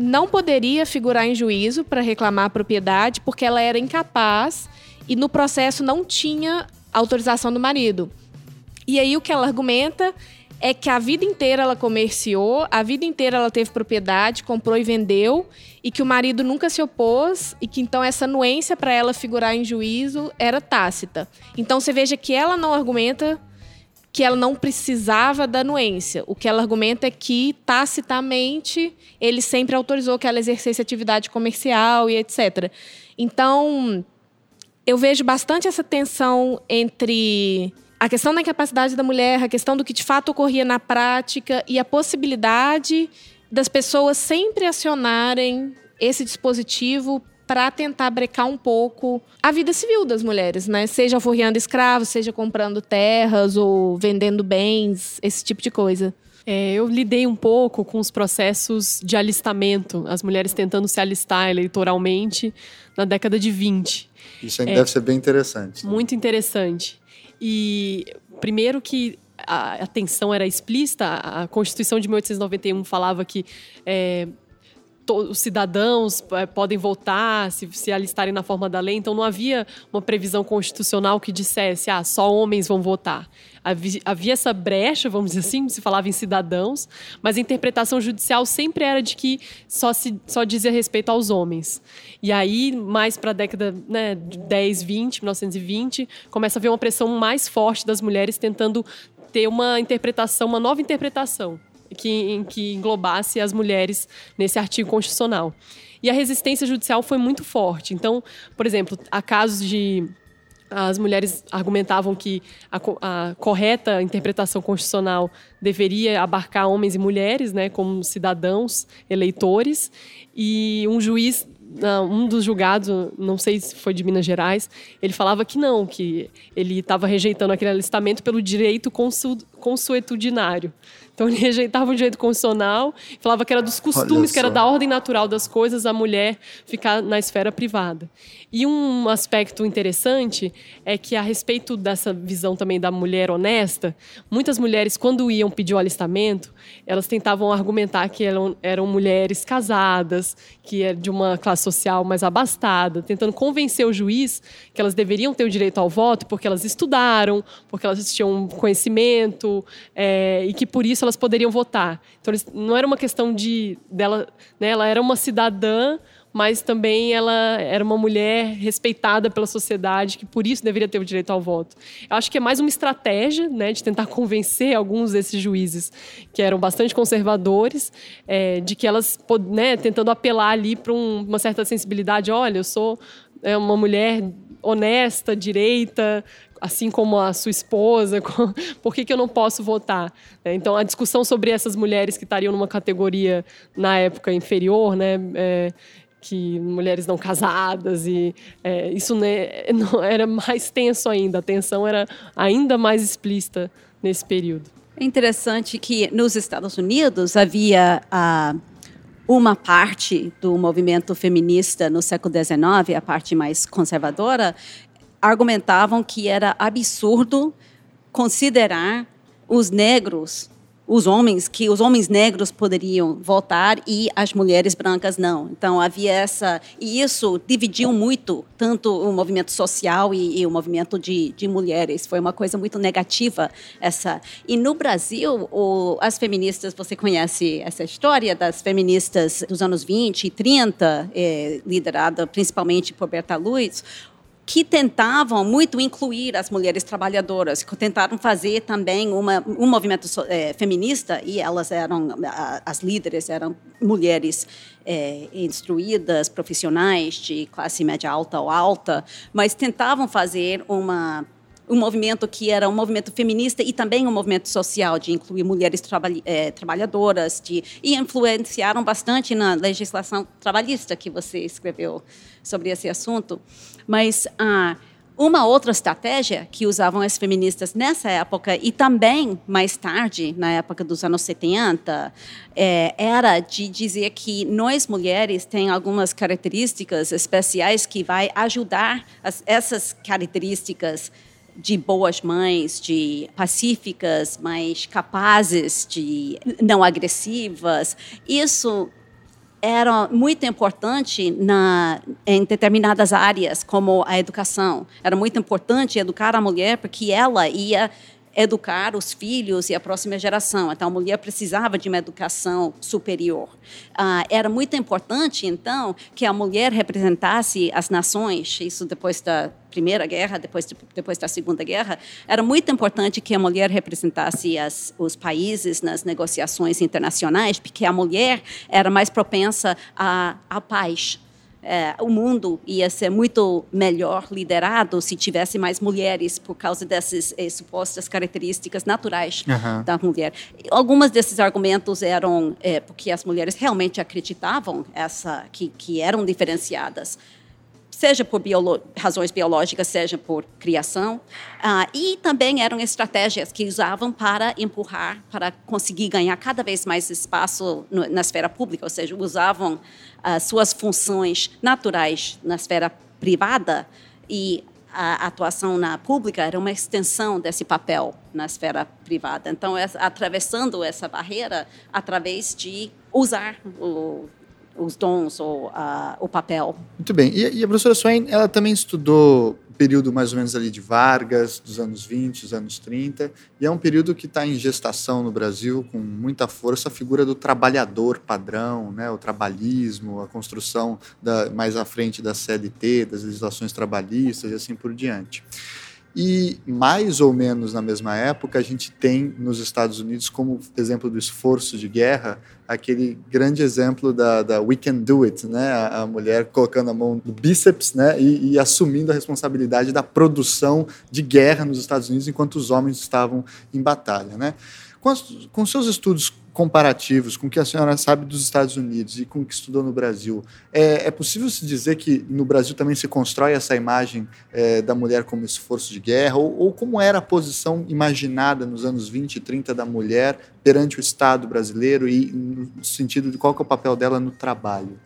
não poderia figurar em juízo para reclamar a propriedade porque ela era incapaz e no processo não tinha autorização do marido. E aí o que ela argumenta é que a vida inteira ela comerciou, a vida inteira ela teve propriedade, comprou e vendeu, e que o marido nunca se opôs, e que então essa anuência para ela figurar em juízo era tácita. Então você veja que ela não argumenta que ela não precisava da anuência. O que ela argumenta é que, tacitamente, ele sempre autorizou que ela exercesse atividade comercial e etc. Então, eu vejo bastante essa tensão entre a questão da incapacidade da mulher, a questão do que de fato ocorria na prática e a possibilidade das pessoas sempre acionarem esse dispositivo para tentar brecar um pouco a vida civil das mulheres, né? Seja alforriando escravos, seja comprando terras ou vendendo bens, esse tipo de coisa. É, eu lidei um pouco com os processos de alistamento, as mulheres tentando se alistar eleitoralmente na década de 20. Isso é, deve ser bem interessante. Né? Muito interessante. E primeiro que a, a tensão era explícita, a Constituição de 1891 falava que é, os cidadãos é, podem votar, se, se alistarem na forma da lei, então não havia uma previsão constitucional que dissesse, ah, só homens vão votar. Havia, havia essa brecha, vamos dizer assim, se falava em cidadãos, mas a interpretação judicial sempre era de que só, se, só dizia respeito aos homens. E aí, mais para a década né, de 10, 20, 1920, começa a haver uma pressão mais forte das mulheres tentando ter uma interpretação, uma nova interpretação que, que englobasse as mulheres nesse artigo constitucional. E a resistência judicial foi muito forte. Então, por exemplo, há casos de as mulheres argumentavam que a, a, correta interpretação constitucional deveria abarcar homens e mulheres, né, como cidadãos, eleitores, e um juiz, um dos julgados, não sei se foi de Minas Gerais, ele falava que não, que ele estava rejeitando aquele alistamento pelo direito consuetudinário. Então ele rejeitava o direito constitucional, falava que era dos costumes, que era da ordem natural das coisas a mulher ficar na esfera privada. E um aspecto interessante é que a respeito dessa visão também da mulher honesta, muitas mulheres quando iam pedir o alistamento, elas tentavam argumentar que eram, eram mulheres casadas, que é de uma classe social mais abastada, tentando convencer o juiz que elas deveriam ter o direito ao voto porque elas estudaram, porque elas tinham conhecimento é, e que por isso elas poderiam votar. Então eles, não era uma questão de dela, né, ela era uma cidadã mas também ela era uma mulher respeitada pela sociedade, que por isso deveria ter o direito ao voto. Eu acho que é mais uma estratégia né, de tentar convencer alguns desses juízes, que eram bastante conservadores, é, de que elas, né, tentando apelar ali para um, uma certa sensibilidade: olha, eu sou é, uma mulher honesta, direita, assim como a sua esposa, por que, que eu não posso votar? É, então, a discussão sobre essas mulheres que estariam numa categoria, na época, inferior, né, é, que mulheres não casadas e é, isso né, não, era mais tenso ainda, a tensão era ainda mais explícita nesse período. É interessante que nos Estados Unidos havia ah, uma parte do movimento feminista no século XIX, a parte mais conservadora, argumentavam que era absurdo considerar os negros os homens, que os homens negros poderiam votar e as mulheres brancas não. Então havia essa. E isso dividiu muito, tanto o movimento social e, e o movimento de, de mulheres. Foi uma coisa muito negativa essa. E no Brasil, o, as feministas, você conhece essa história das feministas dos anos 20 e 30, é, liderada principalmente por Berta Luz, que tentavam muito incluir as mulheres trabalhadoras, que tentaram fazer também uma, um movimento é, feminista, e elas eram, as líderes eram mulheres é, instruídas, profissionais de classe média alta ou alta, mas tentavam fazer uma um movimento que era um movimento feminista e também um movimento social de incluir mulheres é, trabalhadoras de, e influenciaram bastante na legislação trabalhista que você escreveu sobre esse assunto. Mas ah, uma outra estratégia que usavam as feministas nessa época e também mais tarde, na época dos anos 70, é, era de dizer que nós mulheres tem algumas características especiais que vai ajudar as, essas características de boas mães, de pacíficas, mais capazes, de não agressivas. Isso era muito importante na, em determinadas áreas, como a educação. Era muito importante educar a mulher, porque ela ia educar os filhos e a próxima geração. Então, a mulher precisava de uma educação superior. Ah, era muito importante, então, que a mulher representasse as nações, isso depois da Primeira Guerra, depois, de, depois da Segunda Guerra. Era muito importante que a mulher representasse as, os países nas negociações internacionais, porque a mulher era mais propensa à, à paz é, o mundo ia ser muito melhor liderado se tivesse mais mulheres por causa dessas eh, supostas características naturais uhum. da mulher. Algumas desses argumentos eram é, porque as mulheres realmente acreditavam essa que, que eram diferenciadas. Seja por biolo razões biológicas, seja por criação. Uh, e também eram estratégias que usavam para empurrar, para conseguir ganhar cada vez mais espaço no, na esfera pública, ou seja, usavam uh, suas funções naturais na esfera privada e a atuação na pública era uma extensão desse papel na esfera privada. Então, atravessando essa barreira através de usar o os dons ou uh, o papel. Muito bem. E, e, a professora Swain, ela também estudou o período mais ou menos ali de Vargas, dos anos 20, dos anos 30, e é um período que está em gestação no Brasil com muita força a figura do trabalhador padrão, né, o trabalhismo, a construção da, mais à frente da CLT, das legislações trabalhistas e assim por diante. E mais ou menos na mesma época, a gente tem nos Estados Unidos, como exemplo do esforço de guerra, aquele grande exemplo da, da We Can Do It, né? A, a mulher colocando a mão no bíceps né? E, e, assumindo a responsabilidade da produção de guerra nos Estados Unidos enquanto os homens estavam em batalha. Né? Com, as, com seus estudos comparativos com o que a senhora sabe dos Estados Unidos e com o que estudou no Brasil, é, é possível se dizer que no Brasil também se constrói essa imagem é, da mulher como esforço de guerra? Ou, ou, como era a posição imaginada nos anos 20 e 30 da mulher perante o Estado brasileiro e no sentido de qual é o papel dela no trabalho?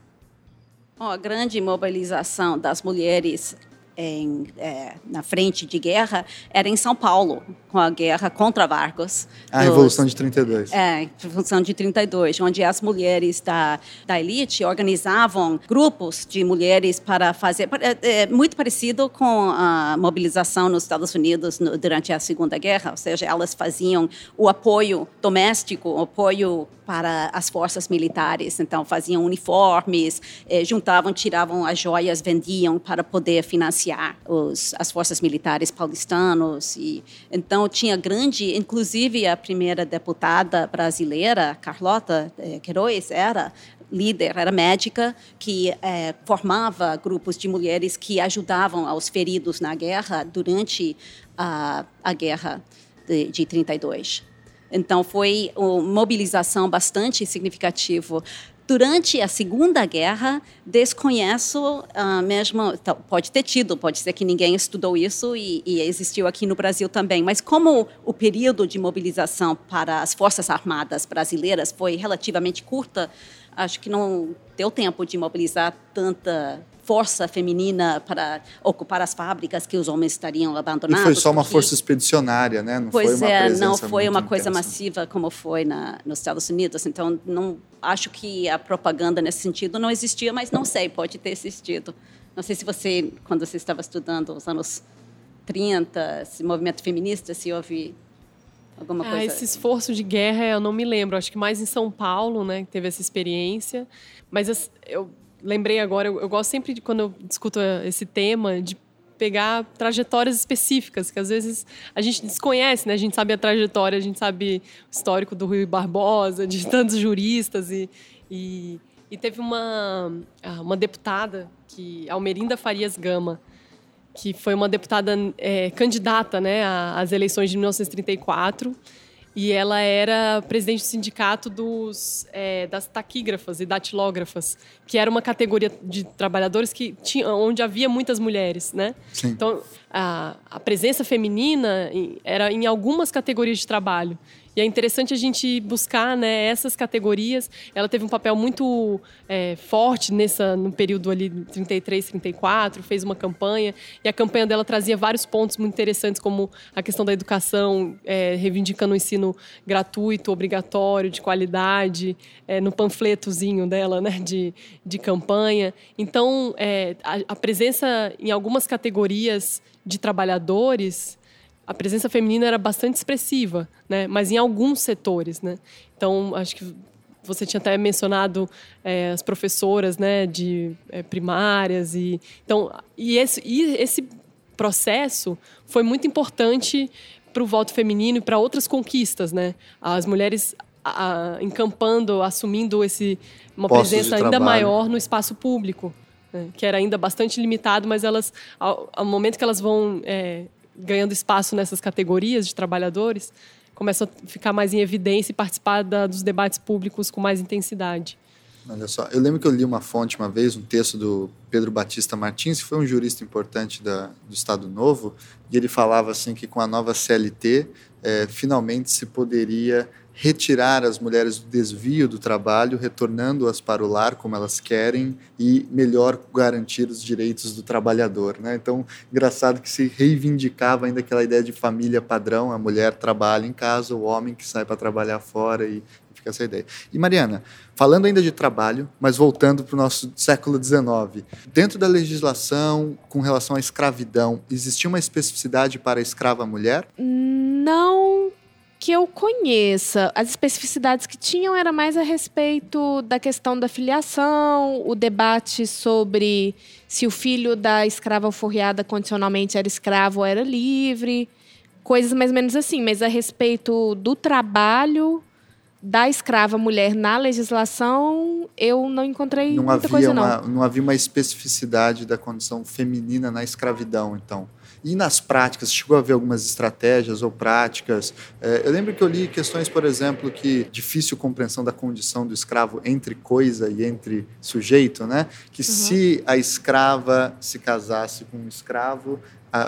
A grande mobilização das mulheres em, é, na frente de guerra era em São Paulo, com a guerra contra Vargas. A dos, Revolução de 32. É, a Revolução de 32, onde as mulheres da, da elite organizavam grupos de mulheres para fazer... É, é muito parecido com a mobilização nos Estados Unidos no, durante a Segunda Guerra, ou seja, elas faziam o apoio doméstico, o apoio para as forças militares. Então, faziam uniformes, eh, juntavam, tiravam as joias, vendiam para poder financiar os, as forças militares paulistanos. E, então, tinha grande, inclusive a primeira deputada brasileira, Carlota eh, Queiroz, era líder, era médica, que eh, formava grupos de mulheres que ajudavam aos feridos na guerra durante a, a guerra de, de 32. Então, foi uma mobilização bastante significativa. Durante a Segunda Guerra, desconheço uh, mesmo, pode ter tido, pode ser que ninguém estudou isso e, e, existiu aqui no Brasil também, mas como o período de mobilização para as Forças Armadas brasileiras foi relativamente curta, acho que não deu tempo de mobilizar tanta força feminina para ocupar as fábricas que os homens estariam abandonados. E foi só uma porque... força expedicionária, né? Não pois foi uma é, não foi uma coisa intensa. massiva como foi na, nos Estados Unidos. Então, não acho que a propaganda nesse sentido não existia, mas não sei, pode ter existido. Não sei se você, quando você estava estudando os anos 30, esse movimento feminista, se houve alguma ah, coisa. Esse esforço de guerra eu não me lembro. Acho que mais em São Paulo, né, que teve essa experiência. Mas eu lembrei agora, eu, eu gosto sempre de, quando eu discuto esse tema, de pegar trajetórias específicas, que às vezes a gente desconhece, né? A gente sabe a trajetória, a gente sabe o histórico do Rui Barbosa, de tantos juristas e, e, e teve uma, ah, uma deputada, que Almerinda Farias Gama, que foi uma deputada é, candidata né, às eleições de 1934 e ela era presidente do sindicato dos, é, das taquígrafas e datilógrafas, que era uma categoria de trabalhadores que tinha, onde havia muitas mulheres, né? Sim. Então, a, a presença feminina era em algumas categorias de trabalho. E é interessante a gente buscar né, essas categorias. Ela teve um papel muito é, forte nessa, no período ali 33, 34, fez uma campanha. E a campanha dela trazia vários pontos muito interessantes, como a questão da educação, é, reivindicando o ensino gratuito, obrigatório, de qualidade, é, no panfletozinho dela né, de, de campanha. Então, é, a, a presença em algumas categorias de trabalhadores a presença feminina era bastante expressiva, né? Mas em alguns setores, né? Então, acho que você tinha até mencionado é, as professoras, né, de é, primárias e então e esse, e esse processo foi muito importante para o voto feminino e para outras conquistas, né? As mulheres a, encampando, assumindo esse uma Postos presença ainda maior no espaço público, né? que era ainda bastante limitado, mas elas ao, ao momento que elas vão é, ganhando espaço nessas categorias de trabalhadores, começam a ficar mais em evidência e participar da, dos debates públicos com mais intensidade. Olha só, eu lembro que eu li uma fonte uma vez, um texto do Pedro Batista Martins, que foi um jurista importante da, do Estado Novo, e ele falava assim que com a nova CLT, é, finalmente se poderia retirar as mulheres do desvio do trabalho, retornando-as para o lar como elas querem e melhor garantir os direitos do trabalhador. Né? Então, engraçado que se reivindicava ainda aquela ideia de família padrão, a mulher trabalha em casa, o homem que sai para trabalhar fora e, fica essa ideia. E Mariana, falando ainda de trabalho, mas voltando para o nosso século XIX, dentro da legislação com relação à escravidão, existia uma especificidade para a escrava mulher? Não que eu conheça. As especificidades que tinham era mais a respeito da questão da filiação, o debate sobre se o filho da escrava alforriada condicionalmente era escravo ou era livre, coisas mais ou menos assim. Mas a respeito do trabalho da escrava mulher na legislação, eu não encontrei não muita coisa, uma, não. Não havia uma especificidade da condição feminina na escravidão, então. E nas práticas, chegou a ver algumas estratégias ou práticas? É, eu lembro que eu li questões, por exemplo, que difícil compreensão da condição do escravo entre coisa e entre sujeito, né? Que uhum. se a escrava se casasse com um escravo,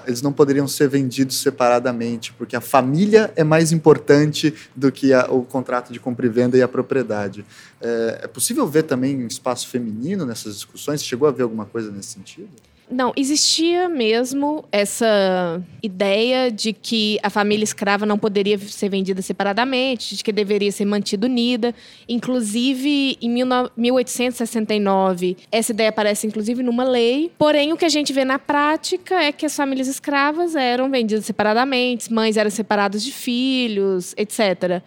eles não poderiam ser vendidos separadamente, porque a família é mais importante do que a, o contrato de compra e venda e a propriedade. É, é possível ver também um espaço feminino nessas discussões? Chegou a ver alguma coisa nesse sentido? Não, existia mesmo essa ideia de que a família escrava não poderia ser vendida separadamente, de que deveria ser mantida unida. Inclusive, em 1869, essa ideia aparece inclusive numa lei. Porém, o que a gente vê na prática é que as famílias escravas eram vendidas separadamente, mães eram separadas de filhos, etc.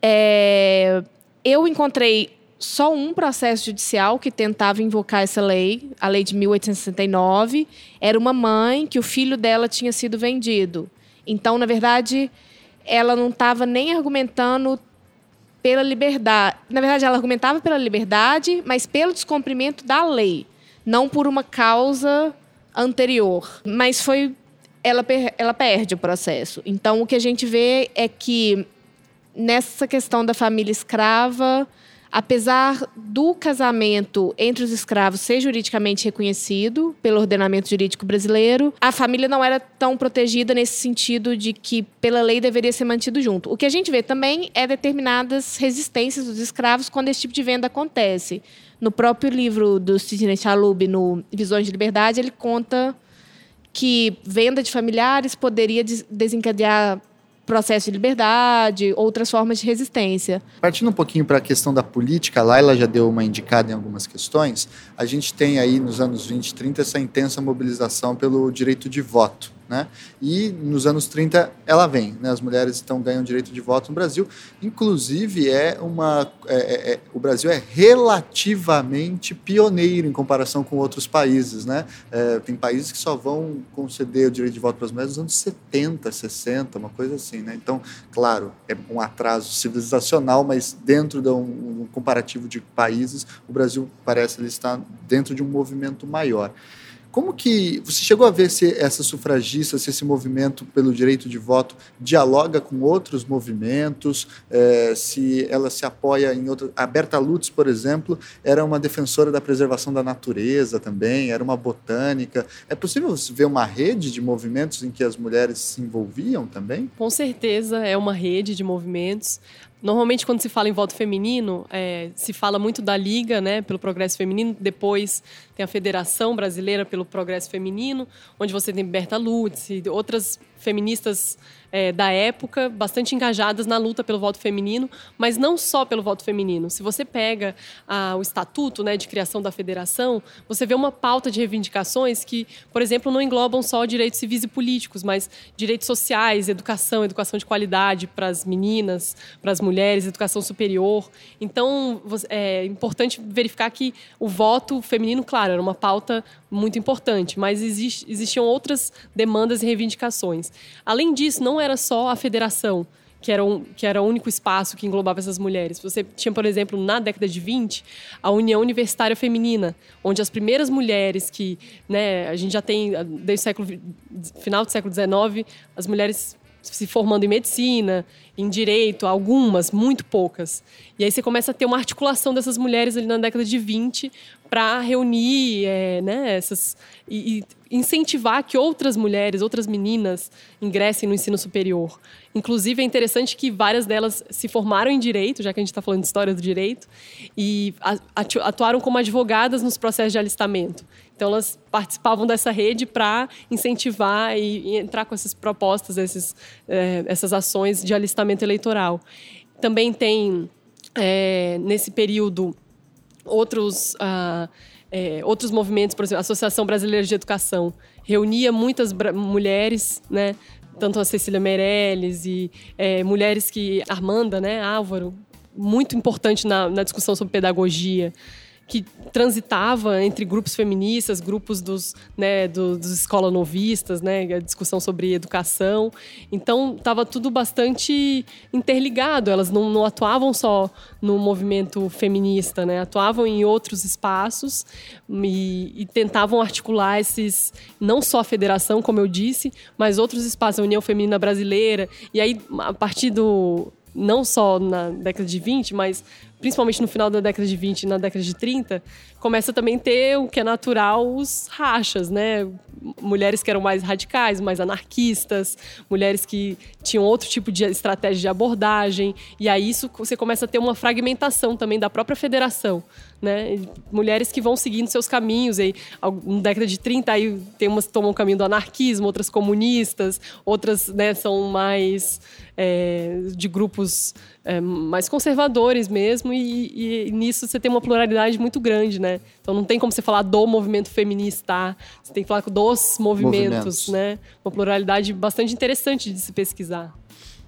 É... Eu encontrei só um processo judicial que tentava invocar essa lei, a lei de 1869. Era uma mãe que o filho dela tinha sido vendido. Então, na verdade, ela não estava nem argumentando pela liberdade. Na verdade, ela argumentava pela liberdade, mas pelo descumprimento da lei, não por uma causa anterior. Mas foi ela, ela perde o processo. Então, o que a gente vê é que nessa questão da família escrava apesar do casamento entre os escravos ser juridicamente reconhecido pelo ordenamento jurídico brasileiro, a família não era tão protegida nesse sentido de que, pela lei, deveria ser mantido junto. O que a gente vê também é determinadas resistências dos escravos quando esse tipo de venda acontece. No próprio livro do Sidney Chalub, no Visões de Liberdade, ele conta que venda de familiares poderia desencadear processo de liberdade, outras formas de resistência. Partindo um pouquinho para a questão da política, a Laila já deu uma indicada em algumas questões. A gente tem aí nos anos 20 e 30 essa intensa mobilização pelo direito de voto. Né? E nos anos 30 ela vem, né? as mulheres então ganham direito de voto no Brasil. Inclusive, é uma, é, é, é, o Brasil é relativamente pioneiro em comparação com outros países. Né? É, tem países que só vão conceder o direito de voto para as mulheres nos anos 70, 60, uma coisa assim. Né? Então, claro, é um atraso civilizacional, mas dentro de um, um comparativo de países, o Brasil parece estar dentro de um movimento maior. Como que você chegou a ver se essas sufragistas, se esse movimento pelo direito de voto dialoga com outros movimentos, é, se ela se apoia em outras... A Berta Lutz, por exemplo, era uma defensora da preservação da natureza também, era uma botânica. É possível ver uma rede de movimentos em que as mulheres se envolviam também? Com certeza é uma rede de movimentos. Normalmente, quando se fala em voto feminino, é, se fala muito da Liga, né, pelo Progresso Feminino. Depois tem a Federação Brasileira pelo Progresso Feminino, onde você tem Berta Lutz e outras feministas é, da época, bastante engajadas na luta pelo voto feminino, mas não só pelo voto feminino. Se você pega o estatuto né, de criação da federação, você vê uma pauta de reivindicações que, por exemplo, não englobam só direitos civis e políticos, mas direitos sociais, educação, educação de qualidade para as meninas, para as mulheres, educação superior. Então, é importante verificar que o voto feminino, claro, era uma pauta muito importante, mas existiam outras demandas e reivindicações. Além disso, não era só a federação que era, um, que era o único espaço que englobava essas mulheres. Você tinha, por exemplo, na década de 20, a União Universitária Feminina, onde as primeiras mulheres que, né, a gente já tem desde o século, final do século XIX, as mulheres se formando em medicina, em direito, algumas, muito poucas. E aí você começa a ter uma articulação dessas mulheres ali na década de 20 para reunir é, né, essas, e, e, incentivar que outras mulheres, outras meninas ingressem no ensino superior. Inclusive, é interessante que várias delas se formaram em direito, já que a gente está falando de história do direito, e atuaram como advogadas nos processos de alistamento. Então, elas participavam dessa rede para incentivar e, e, entrar com essas propostas, esses, é, essas ações de alistamento eleitoral. Também tem, é, nesse período, outros, ah, é, outros movimentos, por exemplo, a Associação Brasileira de Educação reunia muitas mulheres, né? tanto a Cecília Meirelles e é, mulheres que... Armanda, né? Álvaro, muito importante na, na discussão sobre pedagogia que transitava entre grupos feministas, grupos dos, né, do, dos escola novistas, né, a discussão sobre educação. Então, estava tudo bastante interligado. Elas não, não, atuavam só no movimento feminista, né, atuavam em outros espaços e, e, tentavam articular esses, não só a federação, como eu disse, mas outros espaços, a União Feminina Brasileira. E aí, a partir do não só na década de 20, mas principalmente no final da década de 20 e na década de 30, começa também a ter o que é natural os rachas, né? Mulheres que eram mais radicais, mais anarquistas, mulheres que tinham outro tipo de estratégia de abordagem, e aí isso você começa a ter uma fragmentação também da própria federação, né? Mulheres que vão seguindo seus caminhos, aí na década de 30 aí tem umas que tomam o caminho do anarquismo, outras comunistas, outras, né, são mais é, de grupos é, mais conservadores mesmo, e, e, nisso você tem uma pluralidade muito grande, né? Então não tem como você falar do movimento feminista, você tem que falar dos movimentos, movimentos. né? Uma pluralidade bastante interessante de se pesquisar.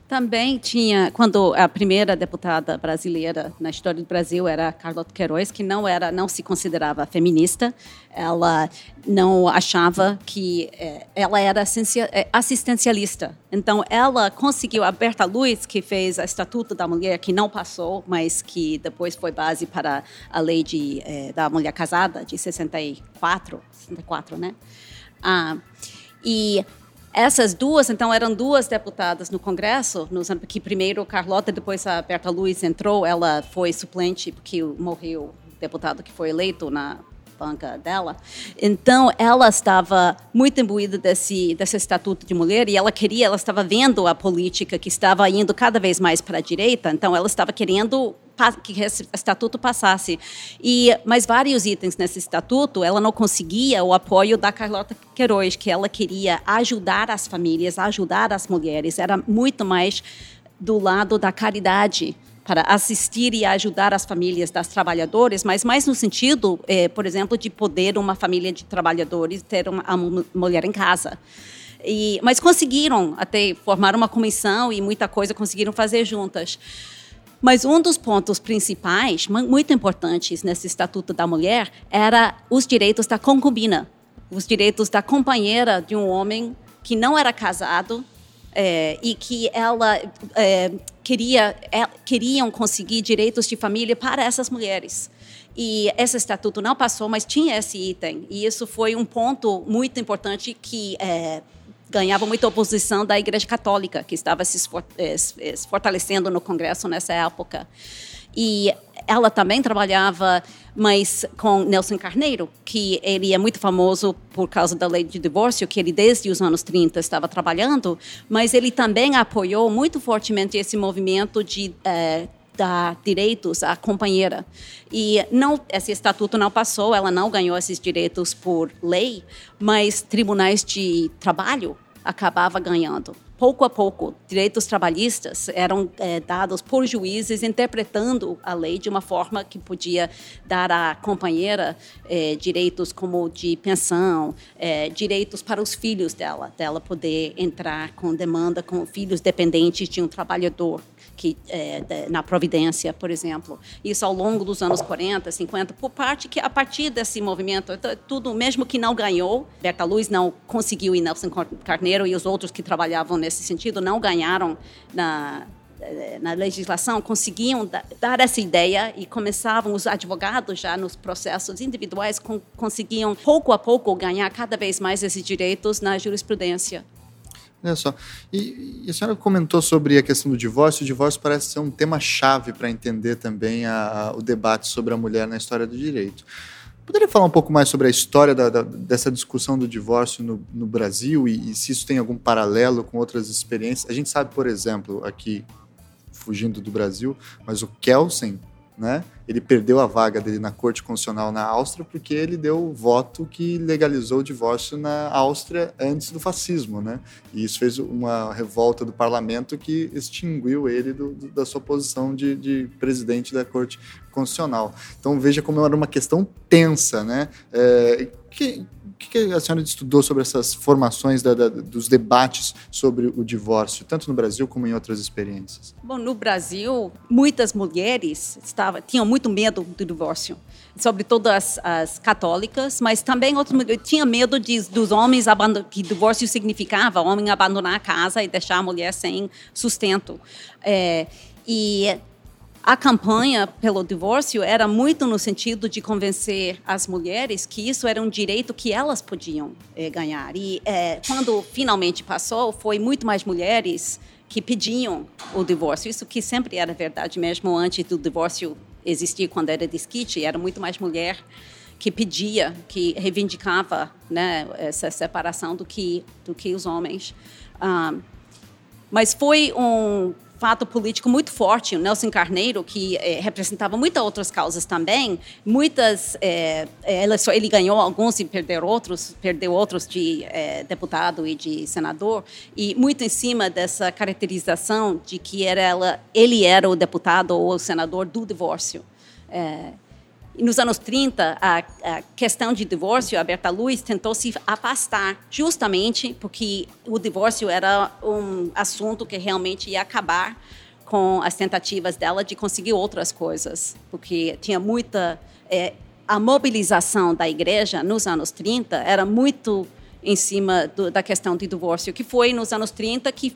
Também tinha, quando a primeira deputada brasileira na história do Brasil era Carlota Queiroz, que não era, não se considerava feminista, ela não achava que é, ela era é, assistencialista. Então ela conseguiu a Berta Luiz, que fez o Estatuto da Mulher, que não passou, mas que depois foi base para a lei de, é, da mulher casada de 64, 64, né? Ah, e essas duas, então, eram duas deputadas no Congresso, nos, que primeiro Carlota, depois a Berta Luiz entrou, ela foi suplente, porque morreu o deputado que foi eleito na banca dela. Então, ela estava muito imbuída desse, desse estatuto de mulher e ela queria, ela estava vendo a política que estava indo cada vez mais para a direita, então ela estava querendo que esse estatuto passasse. E mas vários itens nesse estatuto, ela não conseguia o apoio da Carlota Queiroz, que ela queria ajudar as famílias, ajudar as mulheres, era muito mais do lado da caridade para assistir e ajudar as famílias das trabalhadores, mas mais no sentido, eh, por exemplo, de poder uma família de trabalhadores ter uma, uma mulher em casa. E, mas conseguiram até formar uma comissão e muita coisa conseguiram fazer juntas. Mas um dos pontos principais, muito importantes nesse Estatuto da Mulher, era os direitos da concubina, os direitos da companheira de um homem que não era casado é, e que ela é, queria é, queriam conseguir direitos de família para essas mulheres. E esse estatuto não passou, mas tinha esse item. E isso foi um ponto muito importante que ganhava muita oposição da Igreja Católica, que estava se eh, fortalecendo no Congresso nessa época. E ela também trabalhava mas com Nelson Carneiro, que ele é muito famoso por causa da lei de divórcio, que ele desde os anos 30 estava trabalhando, mas ele também apoiou muito fortemente esse movimento de eh, dar direitos à companheira. E não, esse estatuto não passou, ela não ganhou esses direitos por lei, mas tribunais de trabalho acabava ganhando. Pouco a pouco, direitos trabalhistas eram é, dados por juízes interpretando a lei de uma forma que podia dar à companheira é, direitos como de pensão, é, direitos para os filhos dela, dela poder entrar com demanda com filhos dependentes de um trabalhador que é, na Providência, por exemplo. Isso ao longo dos anos 40, 50, por parte que a partir desse movimento, então, tudo mesmo que não ganhou, Berta Luz não conseguiu e Nelson Carneiro e os outros que trabalhavam nesse sentido não ganharam na eh, na legislação conseguiam dar essa ideia e começavam os advogados já nos processos individuais conseguiam pouco a pouco ganhar cada vez mais esses direitos na jurisprudência. Olha só. E, e, a senhora comentou sobre a questão do divórcio. O divórcio parece ser um tema-chave para entender também a, a, o debate sobre a mulher na história do direito. Poderia falar um pouco mais sobre a história da, da, dessa discussão do divórcio no, no Brasil e, e, se isso tem algum paralelo com outras experiências? A gente sabe, por exemplo, aqui, fugindo do Brasil, mas o Kelsen, né? Ele perdeu a vaga dele na Corte Constitucional na Áustria porque ele deu o voto que legalizou o divórcio na Áustria antes do fascismo, né? E isso fez uma revolta do parlamento que extinguiu ele do, do, da sua posição de, de, presidente da Corte Constitucional. Então veja como era uma questão tensa, né? É, que, o que a senhora estudou sobre essas formações da, da, dos debates sobre o divórcio, tanto no Brasil como em outras experiências? Bom, no Brasil, muitas mulheres estavam, tinham muito medo do divórcio, sobretudo as, as católicas, mas também outros tinham medo de, dos homens que divórcio significava o homem abandonar a casa e deixar a mulher sem sustento. É, e a campanha pelo divórcio era muito no sentido de convencer as mulheres que isso era um direito que elas podiam é, ganhar. E é, quando finalmente passou, foi muito mais mulheres que pediam o divórcio. Isso que sempre era verdade mesmo antes do divórcio existir, quando era disquite, era muito mais mulher que pedia, que reivindicava né, essa separação do que, do que os homens. Ah, mas foi um fato político muito forte. O Nelson Carneiro, que é, representava muitas outras causas também, muitas é, ele, só, ele ganhou alguns e perdeu outros, perdeu outros de é, deputado e de senador, e muito em cima dessa caracterização de que era ela, ele era o deputado ou o senador do divórcio. É, nos anos 30, a, a, questão de divórcio, a Berta Luz tentou se afastar, justamente porque o divórcio era um assunto que realmente ia acabar com as tentativas dela de conseguir outras coisas, porque tinha muita. É, a mobilização da igreja nos anos 30 era muito em cima do, da questão de divórcio, que foi nos anos 30 que,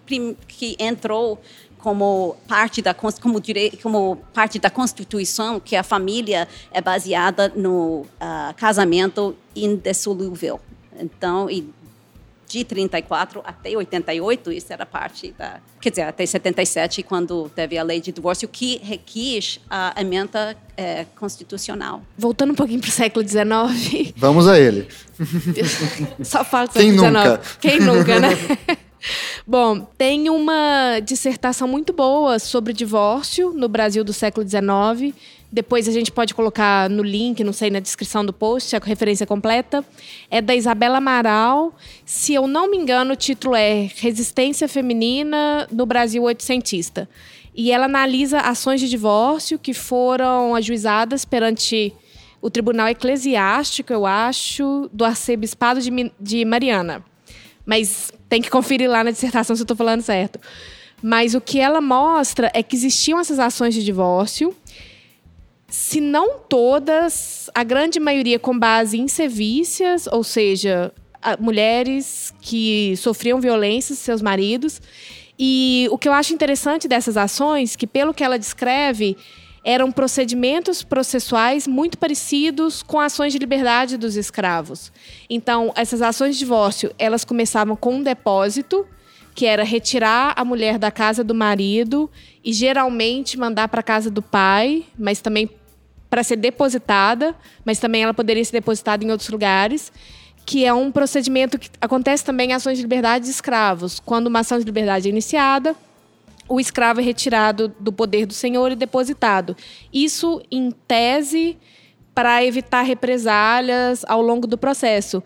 que entrou como parte da como, como parte da Constituição que a família é baseada no uh, casamento indissolúvel. Então, e de 34 até 88, isso era parte da. Quer dizer, até 77, quando teve a lei de divórcio, que requis a emenda é, constitucional. Voltando um pouquinho para o século XIX. Vamos a ele. Só do século XIX. Nunca? Quem nunca, né? Bom, tem uma dissertação muito boa sobre divórcio no Brasil do século XIX. Depois a gente pode colocar no link, não sei, na descrição do post, a referência completa. É da Isabela Amaral. Se eu não me engano, o título é Resistência Feminina no Brasil Oitocentista. E ela analisa ações de divórcio que foram ajuizadas perante o Tribunal Eclesiástico, eu acho, do Arcebispado de, de Mariana. Mas tem que conferir lá na dissertação se eu estou falando certo. Mas o que ela mostra é que existiam essas ações de divórcio, se não todas, a grande maioria com base em sevícias, ou seja, mulheres que sofriam violência seus maridos. E o que eu acho interessante dessas ações, que pelo que ela descreve, eram procedimentos processuais muito parecidos com ações de liberdade dos escravos. Então, essas ações de divórcio, elas começavam com um depósito, que era retirar a mulher da casa do marido e geralmente mandar para a casa do pai, mas também para ser depositada, mas também ela poderia ser depositada em outros lugares, que é um procedimento que acontece também em ações de liberdade de escravos. Quando uma ação de liberdade é iniciada, o escravo é retirado do poder do senhor e depositado. Isso, em tese, para evitar represálias ao longo do processo.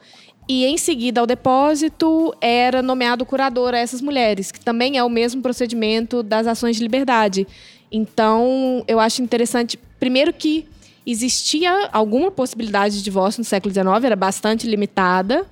E em seguida ao depósito era nomeado curador a essas mulheres, que também é o mesmo procedimento das ações de liberdade. Então, eu acho interessante, primeiro que existia alguma possibilidade de divórcio no século XIX, era bastante limitada.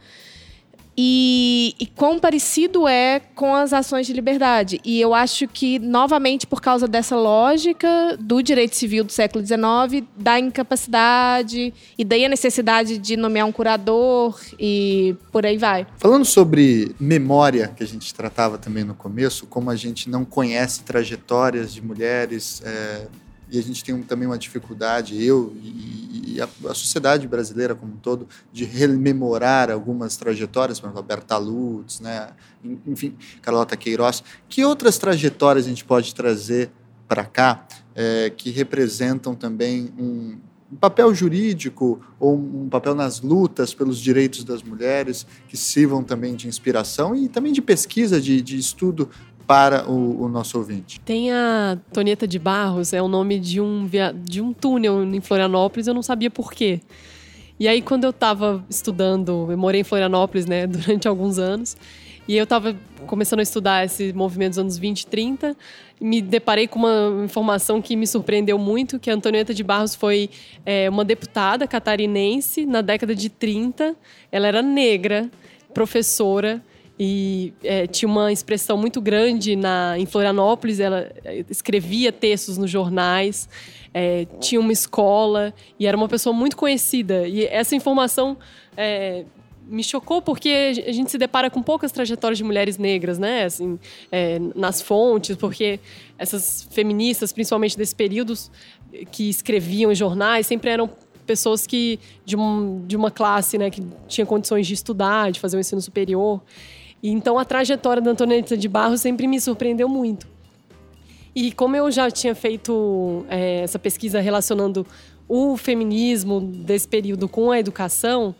E, e quão parecido é com as ações de liberdade. E eu acho que, novamente, por causa dessa lógica do direito civil do século XIX, da incapacidade e daí a necessidade de nomear um curador e por aí vai. Falando sobre memória, que a gente tratava também no começo, como a gente não conhece trajetórias de mulheres. É, e a gente tem um, também uma dificuldade, eu e, e a, a, sociedade brasileira como um todo de rememorar algumas trajetórias, por exemplo, Berta Lutz, né? enfim, Carlota Queiroz. Que outras trajetórias a gente pode trazer para cá é, que representam também um, um papel jurídico ou um papel nas lutas pelos direitos das mulheres que sirvam também de inspiração e também de pesquisa, de, de estudo para o, o, nosso ouvinte. Tem a Toneta de Barros, é o nome de um, via... de um túnel em Florianópolis, eu não sabia por quê. E aí, quando eu estava estudando, eu morei em Florianópolis, né, durante alguns anos, e eu estava começando a estudar esse movimento dos anos 20 e 30, me deparei com uma informação que me surpreendeu muito, que a Antonieta de Barros foi é, uma deputada catarinense na década de 30. Ela era negra, professora, e é, tinha uma expressão muito grande na, em Florianópolis. Ela é, escrevia textos nos jornais, é, tinha uma escola e era uma pessoa muito conhecida. E essa informação é, me chocou porque a gente se depara com poucas trajetórias de mulheres negras, né? Assim, é, nas fontes, porque essas feministas, principalmente desse período, que escreviam em jornais, sempre eram pessoas que de, um, de uma classe, né, que tinha condições de estudar, de fazer o ensino superior. Então a trajetória da Antonieta de Barros sempre me surpreendeu muito. E como eu já tinha feito é, essa pesquisa relacionando o feminismo desse período com a educação,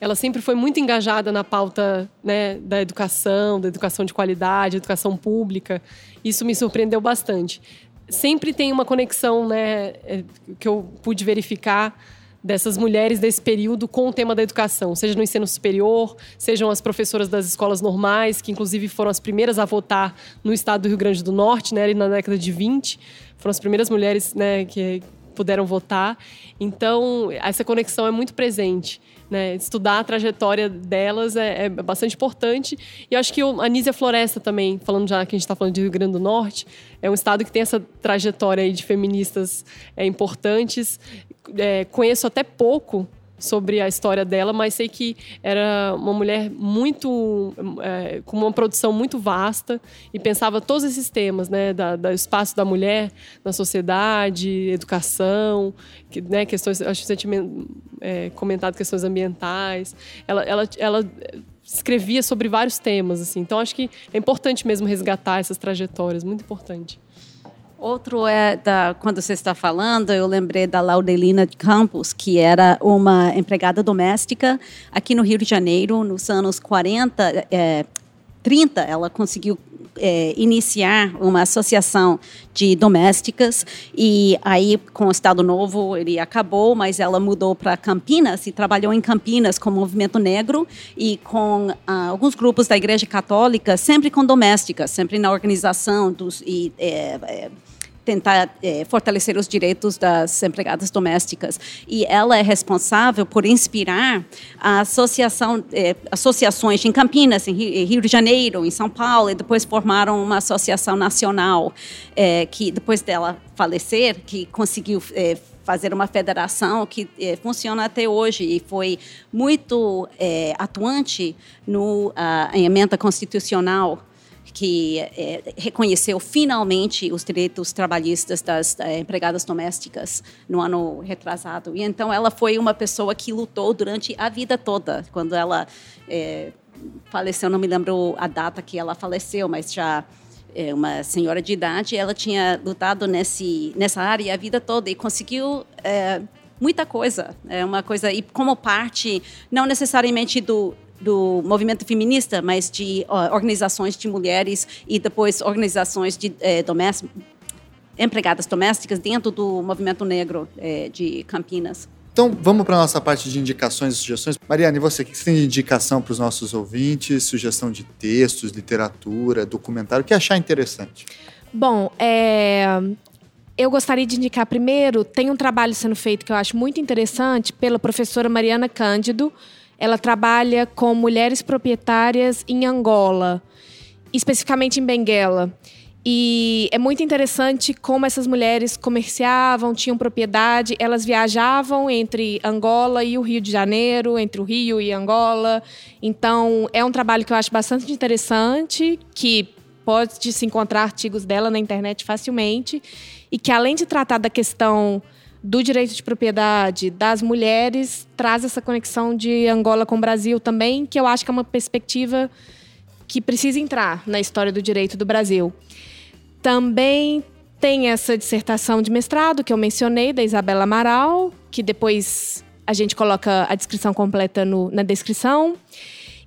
ela sempre foi muito engajada na pauta né, da educação, da educação de qualidade, educação pública. Isso me surpreendeu bastante. Sempre tem uma conexão né, é, que eu pude verificar dessas mulheres desse período com o tema da educação, seja no ensino superior, sejam as professoras das escolas normais, que inclusive foram as primeiras a votar no estado do Rio Grande do Norte, né, ali na década de 20, foram as primeiras mulheres né, que puderam votar. Então, essa conexão é muito presente. Né? Estudar a trajetória delas é, é, bastante importante. E acho que a Nízia Floresta também, falando já que a gente está falando de Rio Grande do Norte, é um estado que tem essa trajetória de feministas é, importantes. É, conheço até pouco sobre a história dela, mas sei que era uma mulher muito é, com uma produção muito vasta e pensava todos esses temas, né, da, do espaço da mulher na sociedade, educação, que, né, questões, acho recentemente é, comentado questões ambientais. Ela, ela, ela escrevia sobre vários temas, assim. Então acho que é importante mesmo resgatar essas trajetórias, muito importante. Outro é da, quando você está falando, eu lembrei da Laudelina de Campos, que era uma empregada doméstica aqui no Rio de Janeiro, nos anos 40, é, 30, ela conseguiu é, iniciar uma associação de domésticas. E aí com o Estado Novo ele acabou, mas ela mudou para Campinas e trabalhou em Campinas com o movimento negro e com ah, alguns grupos da Igreja Católica, sempre com domésticas, sempre na organização dos e é, é tentar é, fortalecer os direitos das empregadas domésticas. E ela é responsável por inspirar a associação, é, associações em Campinas, em Rio de Janeiro, em São Paulo, e depois formaram uma associação nacional é, que, depois dela falecer, que conseguiu é, fazer uma federação que é, funciona até hoje e foi muito é, atuante no a emenda constitucional que é, reconheceu finalmente os direitos trabalhistas das é, empregadas domésticas no ano retrasado. E então ela foi uma pessoa que lutou durante a vida toda. Quando ela é, faleceu, não me lembro a data que ela faleceu, mas já é uma senhora de idade, ela tinha lutado nesse, nessa área a vida toda e conseguiu é, muita coisa. É uma coisa e como parte não necessariamente do do movimento feminista, mas de organizações de mulheres e depois organizações de é, empregadas domésticas dentro do movimento negro é, de Campinas. Então, vamos para a nossa parte de indicações e sugestões. Mariana, e você, o que você tem de indicação para os nossos ouvintes? Sugestão de textos, literatura, documentário, o que achar interessante? Bom, é, eu gostaria de indicar primeiro, tem um trabalho sendo feito que eu acho muito interessante pela professora Mariana Cândido, ela trabalha com mulheres proprietárias em Angola, especificamente em Benguela. E é muito interessante como essas mulheres comerciavam, tinham propriedade, elas viajavam entre Angola e o Rio de Janeiro, entre o Rio e Angola. Então, é um trabalho que eu acho bastante interessante, que pode se encontrar artigos dela na internet facilmente, e que além de tratar da questão do direito de propriedade, das mulheres, traz essa conexão de Angola com o Brasil também, que eu acho que é uma perspectiva que precisa entrar na história do direito do Brasil. Também tem essa dissertação de mestrado que eu mencionei, da Isabela Amaral, que depois a gente coloca a descrição completa no, na descrição.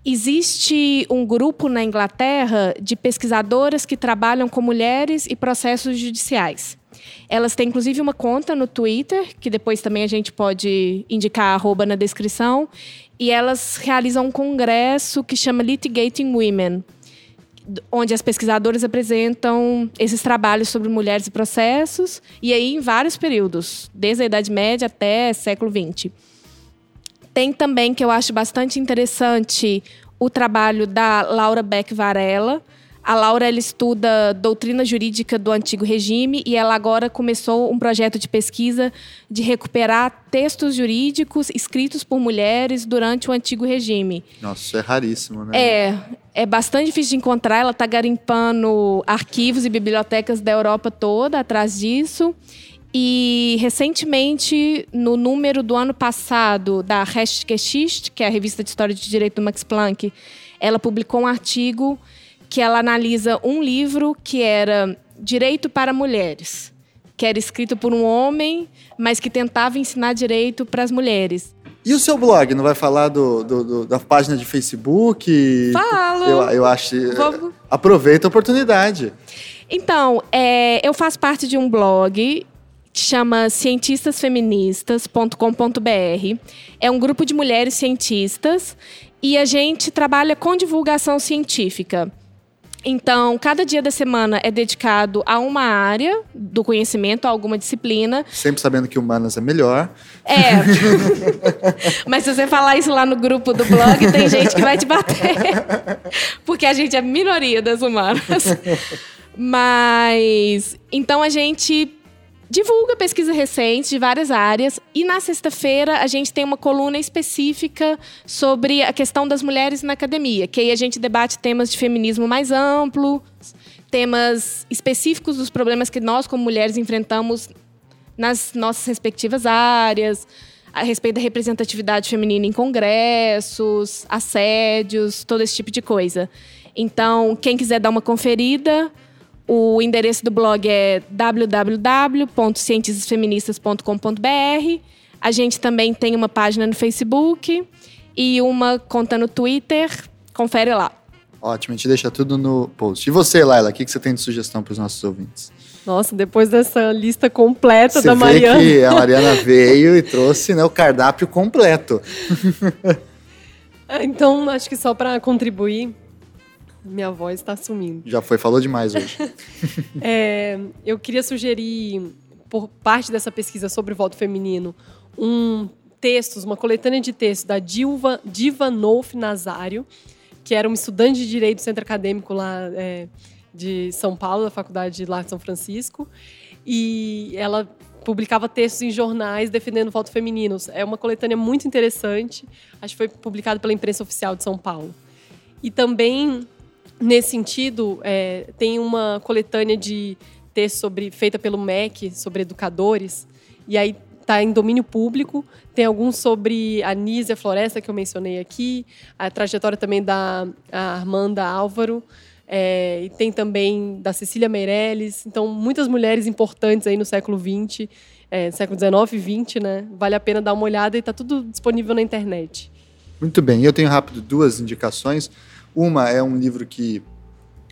Existe um grupo na Inglaterra de pesquisadoras que trabalham com mulheres e processos judiciais. Elas têm inclusive uma conta no Twitter, que depois também a gente pode indicar arroba na descrição, e elas realizam um congresso que chama Litigating Women, onde as pesquisadoras apresentam esses trabalhos sobre mulheres e processos, e aí em vários períodos, desde a Idade Média até século XX. Tem também, que eu acho bastante interessante, o trabalho da Laura Beck Varela, a Laura ela estuda doutrina jurídica do antigo regime e ela agora começou um projeto de pesquisa de recuperar textos jurídicos escritos por mulheres durante o antigo regime. Nossa, isso é raríssimo, né? É, é bastante difícil de encontrar. Ela está garimpando arquivos e bibliotecas da Europa toda atrás disso. E recentemente, no número do ano passado da Rechtsgeschichte, que é a revista de história de direito do Max Planck, ela publicou um artigo que ela analisa um livro que era Direito para Mulheres, que era escrito por um homem, mas que tentava ensinar direito para as mulheres. E o seu blog? Não vai falar do, do, do da página de Facebook? Falo! Eu, eu acho. Vou... Aproveita a oportunidade. Então, é, eu faço parte de um blog que chama cientistasfeministas.com.br. É um grupo de mulheres cientistas e a gente trabalha com divulgação científica. Então, cada dia da semana é dedicado a uma área do conhecimento, a alguma disciplina. Sempre sabendo que humanas é melhor. É. Mas se você falar isso lá no grupo do blog, tem gente que vai te bater. Porque a gente é minoria das humanas. Mas. Então a gente divulga pesquisa recente de várias áreas e na sexta-feira a gente tem uma coluna específica sobre a questão das mulheres na academia, que aí a gente debate temas de feminismo mais amplo, temas específicos dos problemas que nós como mulheres enfrentamos nas nossas respectivas áreas, a respeito da representatividade feminina em congressos, assédios, todo esse tipo de coisa. Então, quem quiser dar uma conferida, o endereço do blog é www.cientistasfeministas.com.br. A gente também tem uma página no Facebook e uma conta no Twitter. Confere lá. Ótimo, a gente deixa tudo no post. E você, Laila, o que você tem de sugestão para os nossos ouvintes? Nossa, depois dessa lista completa você da Mariana. Vê que a Mariana veio e trouxe né, o cardápio completo. então, acho que só para contribuir, minha voz está sumindo. Já foi, falou demais hoje. é, eu queria sugerir, por parte dessa pesquisa sobre o voto feminino, um textos, uma coletânea de textos da Dilva, Diva Nolf Nazário, que era uma estudante de Direito do Centro Acadêmico lá é, de São Paulo, da Faculdade lá de São Francisco. E ela publicava textos em jornais defendendo o voto feminino. É uma coletânea muito interessante. Acho que foi publicado pela imprensa oficial de São Paulo. E também Nesse sentido, é, tem uma coletânea de textos sobre, feita pelo MEC sobre educadores, e aí está em domínio público. Tem alguns sobre a Nízia Floresta, que eu mencionei aqui, a trajetória também da Armanda Álvaro, é, e tem também da Cecília Meirelles. Então, muitas mulheres importantes aí no século XX, é, século XIX e XX, né? Vale a pena dar uma olhada e está tudo disponível na internet. Muito bem. Eu tenho rápido duas indicações. Uma é um livro que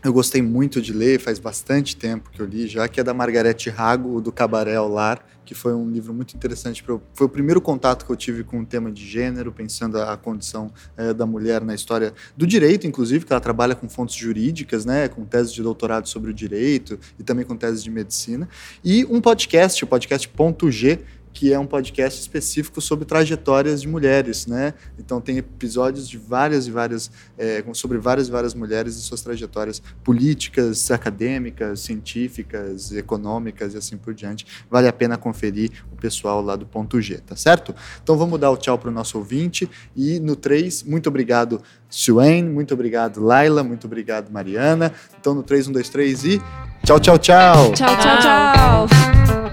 eu gostei muito de ler, faz bastante tempo que eu li já, que é da Margarete Rago, do Cabaré ao Lar, que foi um livro muito interessante. Pra, foi o primeiro contato que eu tive com o tema de gênero, pensando a, condição é, da mulher na história do direito, inclusive, que ela trabalha com fontes jurídicas, né, com tese de doutorado sobre o direito e também com tese de medicina. E um podcast, o podcast Ponto G, que é um podcast específico sobre trajetórias de mulheres, né? Então tem episódios de várias e várias é, sobre várias e várias mulheres e suas trajetórias políticas, acadêmicas, científicas, econômicas e assim por diante. Vale a pena conferir o pessoal lá do ponto G, tá certo? Então vamos dar o tchau para o nosso ouvinte e no 3, muito obrigado Suen, muito obrigado Laila, muito obrigado Mariana. Então no 3, 1, 2, 3 e tchau, tchau, tchau. Tchau, tchau, tchau.